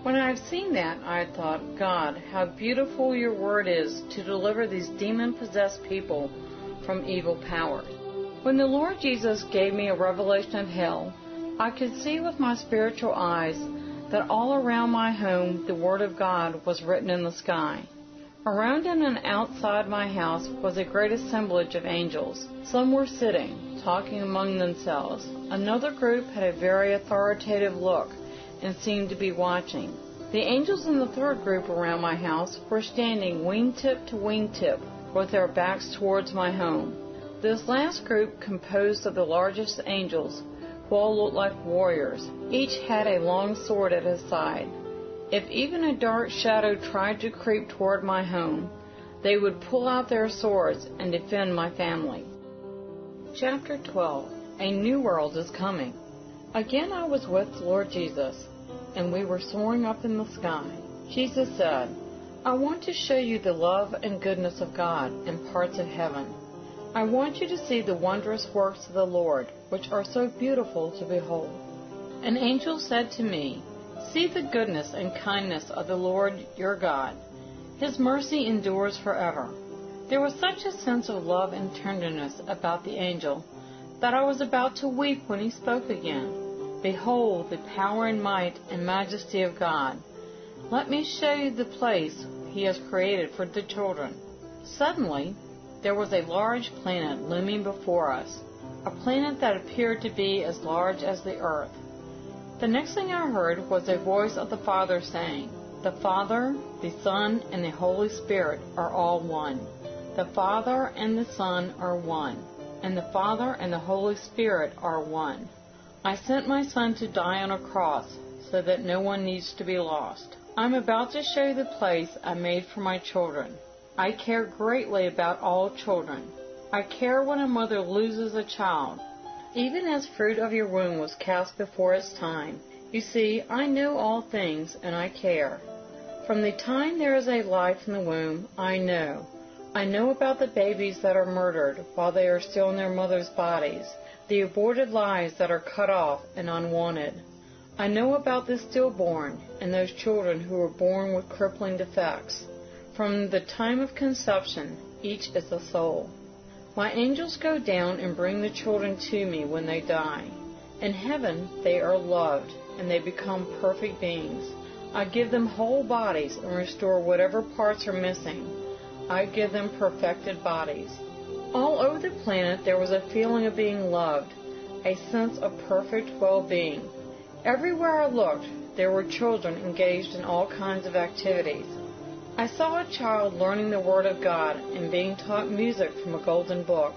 When I have seen that, I thought, God, how beautiful your word is to deliver these demon possessed people from evil powers. When the Lord Jesus gave me a revelation of hell, I could see with my spiritual eyes that all around my home the Word of God was written in the sky. Around and outside my house was a great assemblage of angels. Some were sitting, talking among themselves. Another group had a very authoritative look and seemed to be watching. The angels in the third group around my house were standing wingtip to wingtip with their backs towards my home. This last group, composed of the largest angels, who all looked like warriors. Each had a long sword at his side. If even a dark shadow tried to creep toward my home, they would pull out their swords and defend my family. Chapter 12 A New World is Coming. Again I was with Lord Jesus, and we were soaring up in the sky. Jesus said, I want to show you the love and goodness of God in parts of heaven. I want you to see the wondrous works of the Lord, which are so beautiful to behold. An angel said to me, See the goodness and kindness of the Lord your God. His mercy endures forever. There was such a sense of love and tenderness about the angel that I was about to weep when he spoke again. Behold the power and might and majesty of God. Let me show you the place he has created for the children. Suddenly, there was a large planet looming before us, a planet that appeared to be as large as the earth. The next thing I heard was a voice of the Father saying, The Father, the Son, and the Holy Spirit are all one. The Father and the Son are one, and the Father and the Holy Spirit are one. I sent my Son to die on a cross so that no one needs to be lost. I'm about to show you the place I made for my children. I care greatly about all children. I care when a mother loses a child, even as fruit of your womb was cast before its time. You see, I know all things, and I care. From the time there is a life in the womb, I know. I know about the babies that are murdered while they are still in their mother's bodies, the aborted lives that are cut off and unwanted. I know about the stillborn and those children who are born with crippling defects. From the time of conception, each is a soul. My angels go down and bring the children to me when they die. In heaven, they are loved and they become perfect beings. I give them whole bodies and restore whatever parts are missing. I give them perfected bodies. All over the planet, there was a feeling of being loved, a sense of perfect well being. Everywhere I looked, there were children engaged in all kinds of activities. I saw a child learning the Word of God and being taught music from a golden book.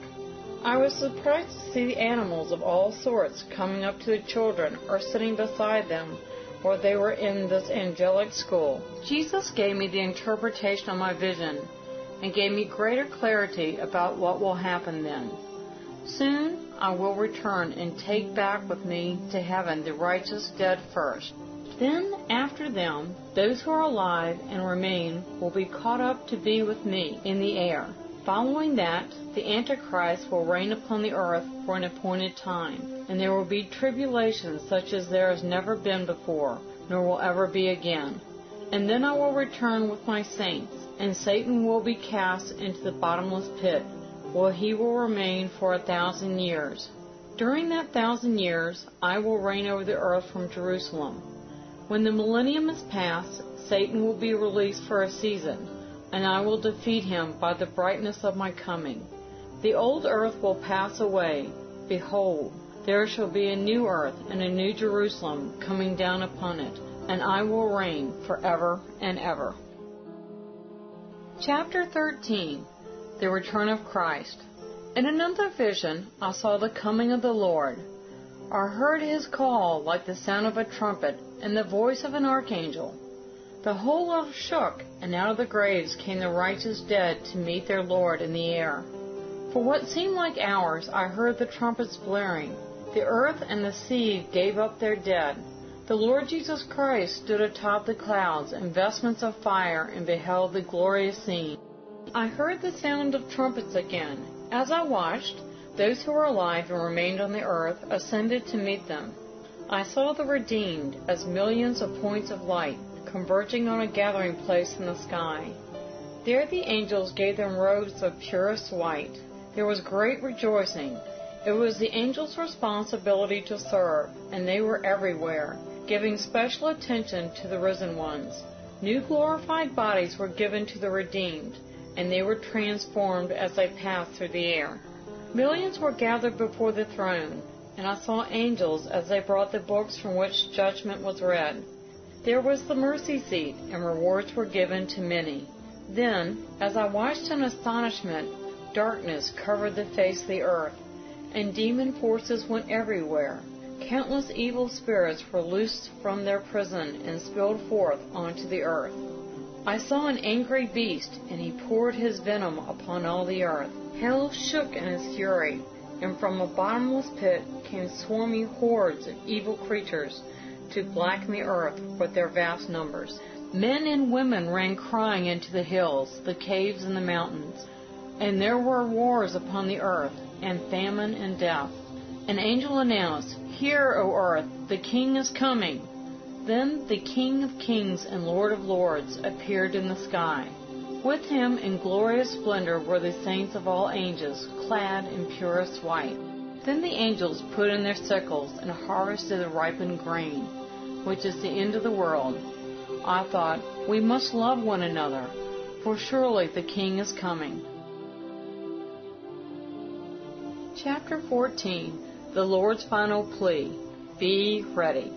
I was surprised to see the animals of all sorts coming up to the children or sitting beside them while they were in this angelic school. Jesus gave me the interpretation of my vision and gave me greater clarity about what will happen then. Soon I will return and take back with me to heaven the righteous dead first. Then, after them, those who are alive and remain will be caught up to be with me in the air. Following that, the Antichrist will reign upon the earth for an appointed time, and there will be tribulation such as there has never been before, nor will ever be again. And then I will return with my saints, and Satan will be cast into the bottomless pit, where he will remain for a thousand years. During that thousand years, I will reign over the earth from Jerusalem. When the millennium is past, Satan will be released for a season, and I will defeat him by the brightness of my coming. The old earth will pass away. Behold, there shall be a new earth and a new Jerusalem coming down upon it, and I will reign forever and ever. Chapter 13 The Return of Christ. In another vision, I saw the coming of the Lord. I heard his call like the sound of a trumpet and the voice of an archangel. The whole earth shook, and out of the graves came the righteous dead to meet their Lord in the air. For what seemed like hours, I heard the trumpets blaring. The earth and the sea gave up their dead. The Lord Jesus Christ stood atop the clouds in vestments of fire and beheld the glorious scene. I heard the sound of trumpets again. As I watched, those who were alive and remained on the earth ascended to meet them. I saw the redeemed as millions of points of light converging on a gathering place in the sky. There the angels gave them robes of purest white. There was great rejoicing. It was the angels' responsibility to serve, and they were everywhere, giving special attention to the risen ones. New glorified bodies were given to the redeemed, and they were transformed as they passed through the air. Millions were gathered before the throne, and I saw angels as they brought the books from which judgment was read. There was the mercy seat, and rewards were given to many. Then, as I watched in astonishment, darkness covered the face of the earth, and demon forces went everywhere. Countless evil spirits were loosed from their prison and spilled forth onto the earth. I saw an angry beast, and he poured his venom upon all the earth. Hell shook in his fury, and from a bottomless pit came swarming hordes of evil creatures to blacken the earth with their vast numbers. Men and women ran crying into the hills, the caves, and the mountains. And there were wars upon the earth, and famine and death. An angel announced, Hear, O earth, the king is coming. Then the King of kings and Lord of lords appeared in the sky. With him in glorious splendor were the saints of all ages, clad in purest white. Then the angels put in their sickles and harvested the ripened grain, which is the end of the world. I thought, we must love one another, for surely the King is coming. Chapter 14 The Lord's Final Plea Be ready.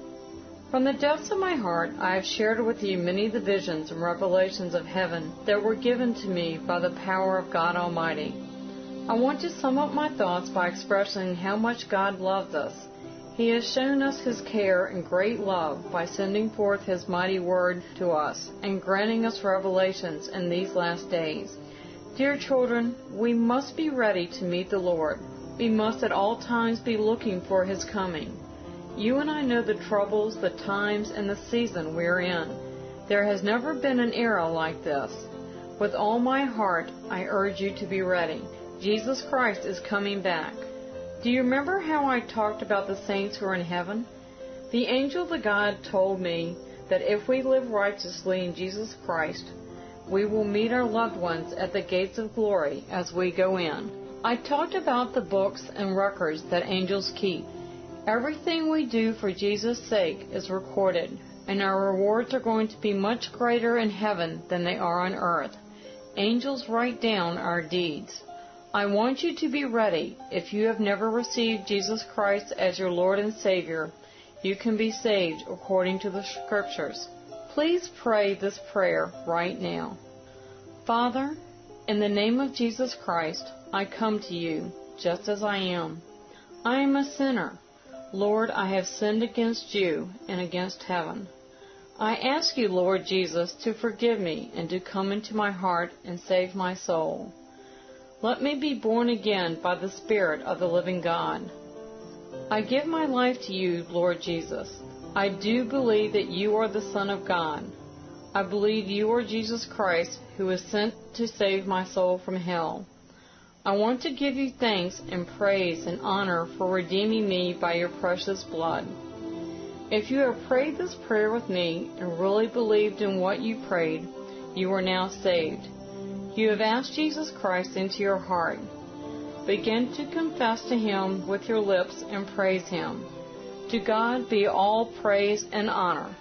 From the depths of my heart, I have shared with you many of the visions and revelations of heaven that were given to me by the power of God Almighty. I want to sum up my thoughts by expressing how much God loves us. He has shown us His care and great love by sending forth His mighty word to us and granting us revelations in these last days. Dear children, we must be ready to meet the Lord. We must at all times be looking for His coming. You and I know the troubles, the times, and the season we're in. There has never been an era like this. With all my heart, I urge you to be ready. Jesus Christ is coming back. Do you remember how I talked about the saints who are in heaven? The angel of God told me that if we live righteously in Jesus Christ, we will meet our loved ones at the gates of glory as we go in. I talked about the books and records that angels keep. Everything we do for Jesus' sake is recorded, and our rewards are going to be much greater in heaven than they are on earth. Angels write down our deeds. I want you to be ready. If you have never received Jesus Christ as your Lord and Savior, you can be saved according to the Scriptures. Please pray this prayer right now. Father, in the name of Jesus Christ, I come to you just as I am. I am a sinner. Lord, I have sinned against you and against heaven. I ask you, Lord Jesus, to forgive me and to come into my heart and save my soul. Let me be born again by the Spirit of the living God. I give my life to you, Lord Jesus. I do believe that you are the Son of God. I believe you are Jesus Christ, who was sent to save my soul from hell. I want to give you thanks and praise and honor for redeeming me by your precious blood. If you have prayed this prayer with me and really believed in what you prayed, you are now saved. You have asked Jesus Christ into your heart. Begin to confess to Him with your lips and praise Him. To God be all praise and honor.